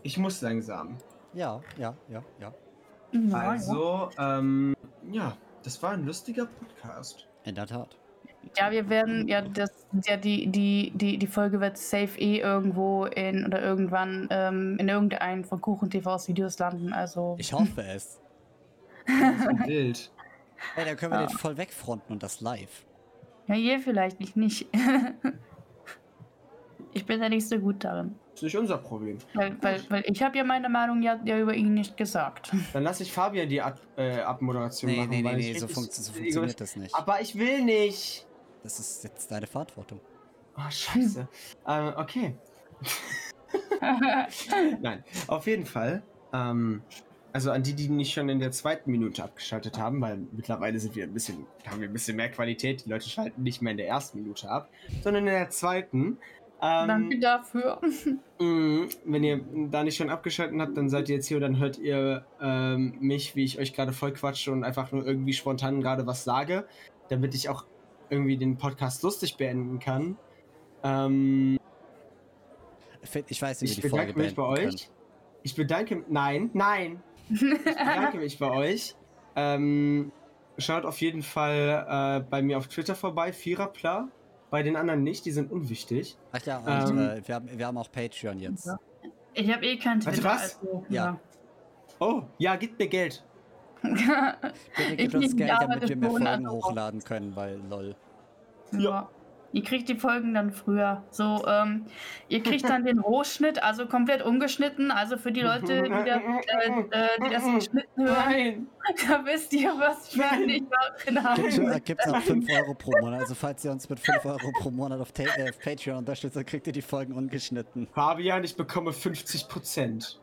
ich muss langsam. Ja, ja, ja, ja. Ja, ja. Also, ähm, ja, das war ein lustiger Podcast. In der Tat. Ja, wir werden, ja, das, ja, die, die, die, die Folge wird safe eh irgendwo in oder irgendwann ähm, in irgendeinem von Kuchen TVs Videos landen. Also, Ich hoffe es. (laughs) Ein Bild. Ey, dann können wir Ja. den voll wegfronten und das live. ja, ihr vielleicht, ich nicht. (laughs) ich bin ja nicht so gut darin. Ist nicht unser Problem. Weil, weil, weil ich habe ja meine Meinung ja, ja über ihn nicht gesagt. Dann lasse ich Fabian die Ab äh, Abmoderation Nee, machen. nee, nee, weil nee, ich so, funkt, so funktioniert das nicht. Aber ich will nicht. Das ist jetzt deine Verantwortung. Oh, scheiße. ähm, okay. (laughs) Nein, auf jeden Fall. Ähm, also an die, die nicht schon in der zweiten Minute abgeschaltet haben, weil mittlerweile sind wir ein bisschen, haben wir ein bisschen mehr Qualität. Die Leute schalten nicht mehr in der ersten Minute ab, sondern in der zweiten. Ähm, Danke dafür. (laughs) mh, wenn ihr da nicht schon abgeschaltet habt, dann seid ihr jetzt hier und dann hört ihr ähm, mich, wie ich euch gerade voll quatsche und einfach nur irgendwie spontan gerade was sage, damit ich auch irgendwie den Podcast lustig beenden kann. Ähm, Ich weiß nicht, wie ich die Folge bedanke mich bei euch. Ich bedanke Nein, nein. Ich bedanke (laughs) mich bei euch. Ähm, schaut auf jeden Fall äh, bei mir auf Twitter vorbei, Viererpla. Bei den anderen nicht, die sind unwichtig. Ach ja, und Ähm, äh, wir, haben, wir haben auch Patreon jetzt. Ja. Ich habe eh kein Warte, Twitter. was? Also, Ja. Oh, ja, gib mir Geld. Ja. Bitte Ich gib uns Geld, damit wir mehr Folgen hochladen können, weil lol. Ja. Ihr kriegt die Folgen dann früher. So, ähm, ihr kriegt dann den Rohschnitt, also komplett ungeschnitten. Also für die Leute, die, das, äh, äh, die das (laughs) geschnitten hören, Nein. (laughs) da wisst ihr, was ich drin habe. Gibt's, äh, gibt's auch 5 Euro pro Monat. Also falls ihr uns mit 5 Euro pro Monat auf, äh, auf Patreon unterstützt, dann kriegt ihr die Folgen ungeschnitten. Fabian, ich bekomme 50 Prozent.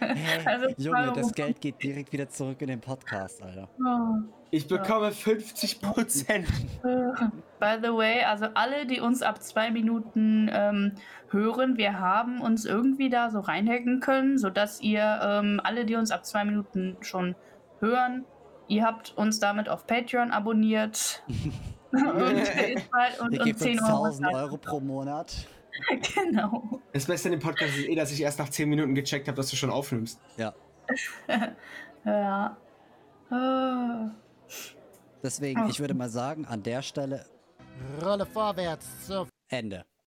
Hä? Also, Junge, das Geld geht direkt wieder zurück in den Podcast, Alter. Oh. Ich bekomme 50 Prozent. By the way, also alle, die uns ab zwei Minuten ähm, hören, wir haben uns irgendwie da so reinhacken können, sodass ihr ähm, alle, die uns ab zwei Minuten schon hören, ihr habt uns damit auf Patreon abonniert. (laughs) und, ist bald- und, und gebt 10 uns Euro. 1000 Euro pro Monat. (laughs) genau. Das Beste an dem Podcast ist eh, dass ich erst nach 10 Minuten gecheckt habe, dass du schon aufnimmst. Ja. (laughs) Ja. Ah. Deswegen, ich würde mal sagen, an der Stelle Rolle vorwärts zur Ende.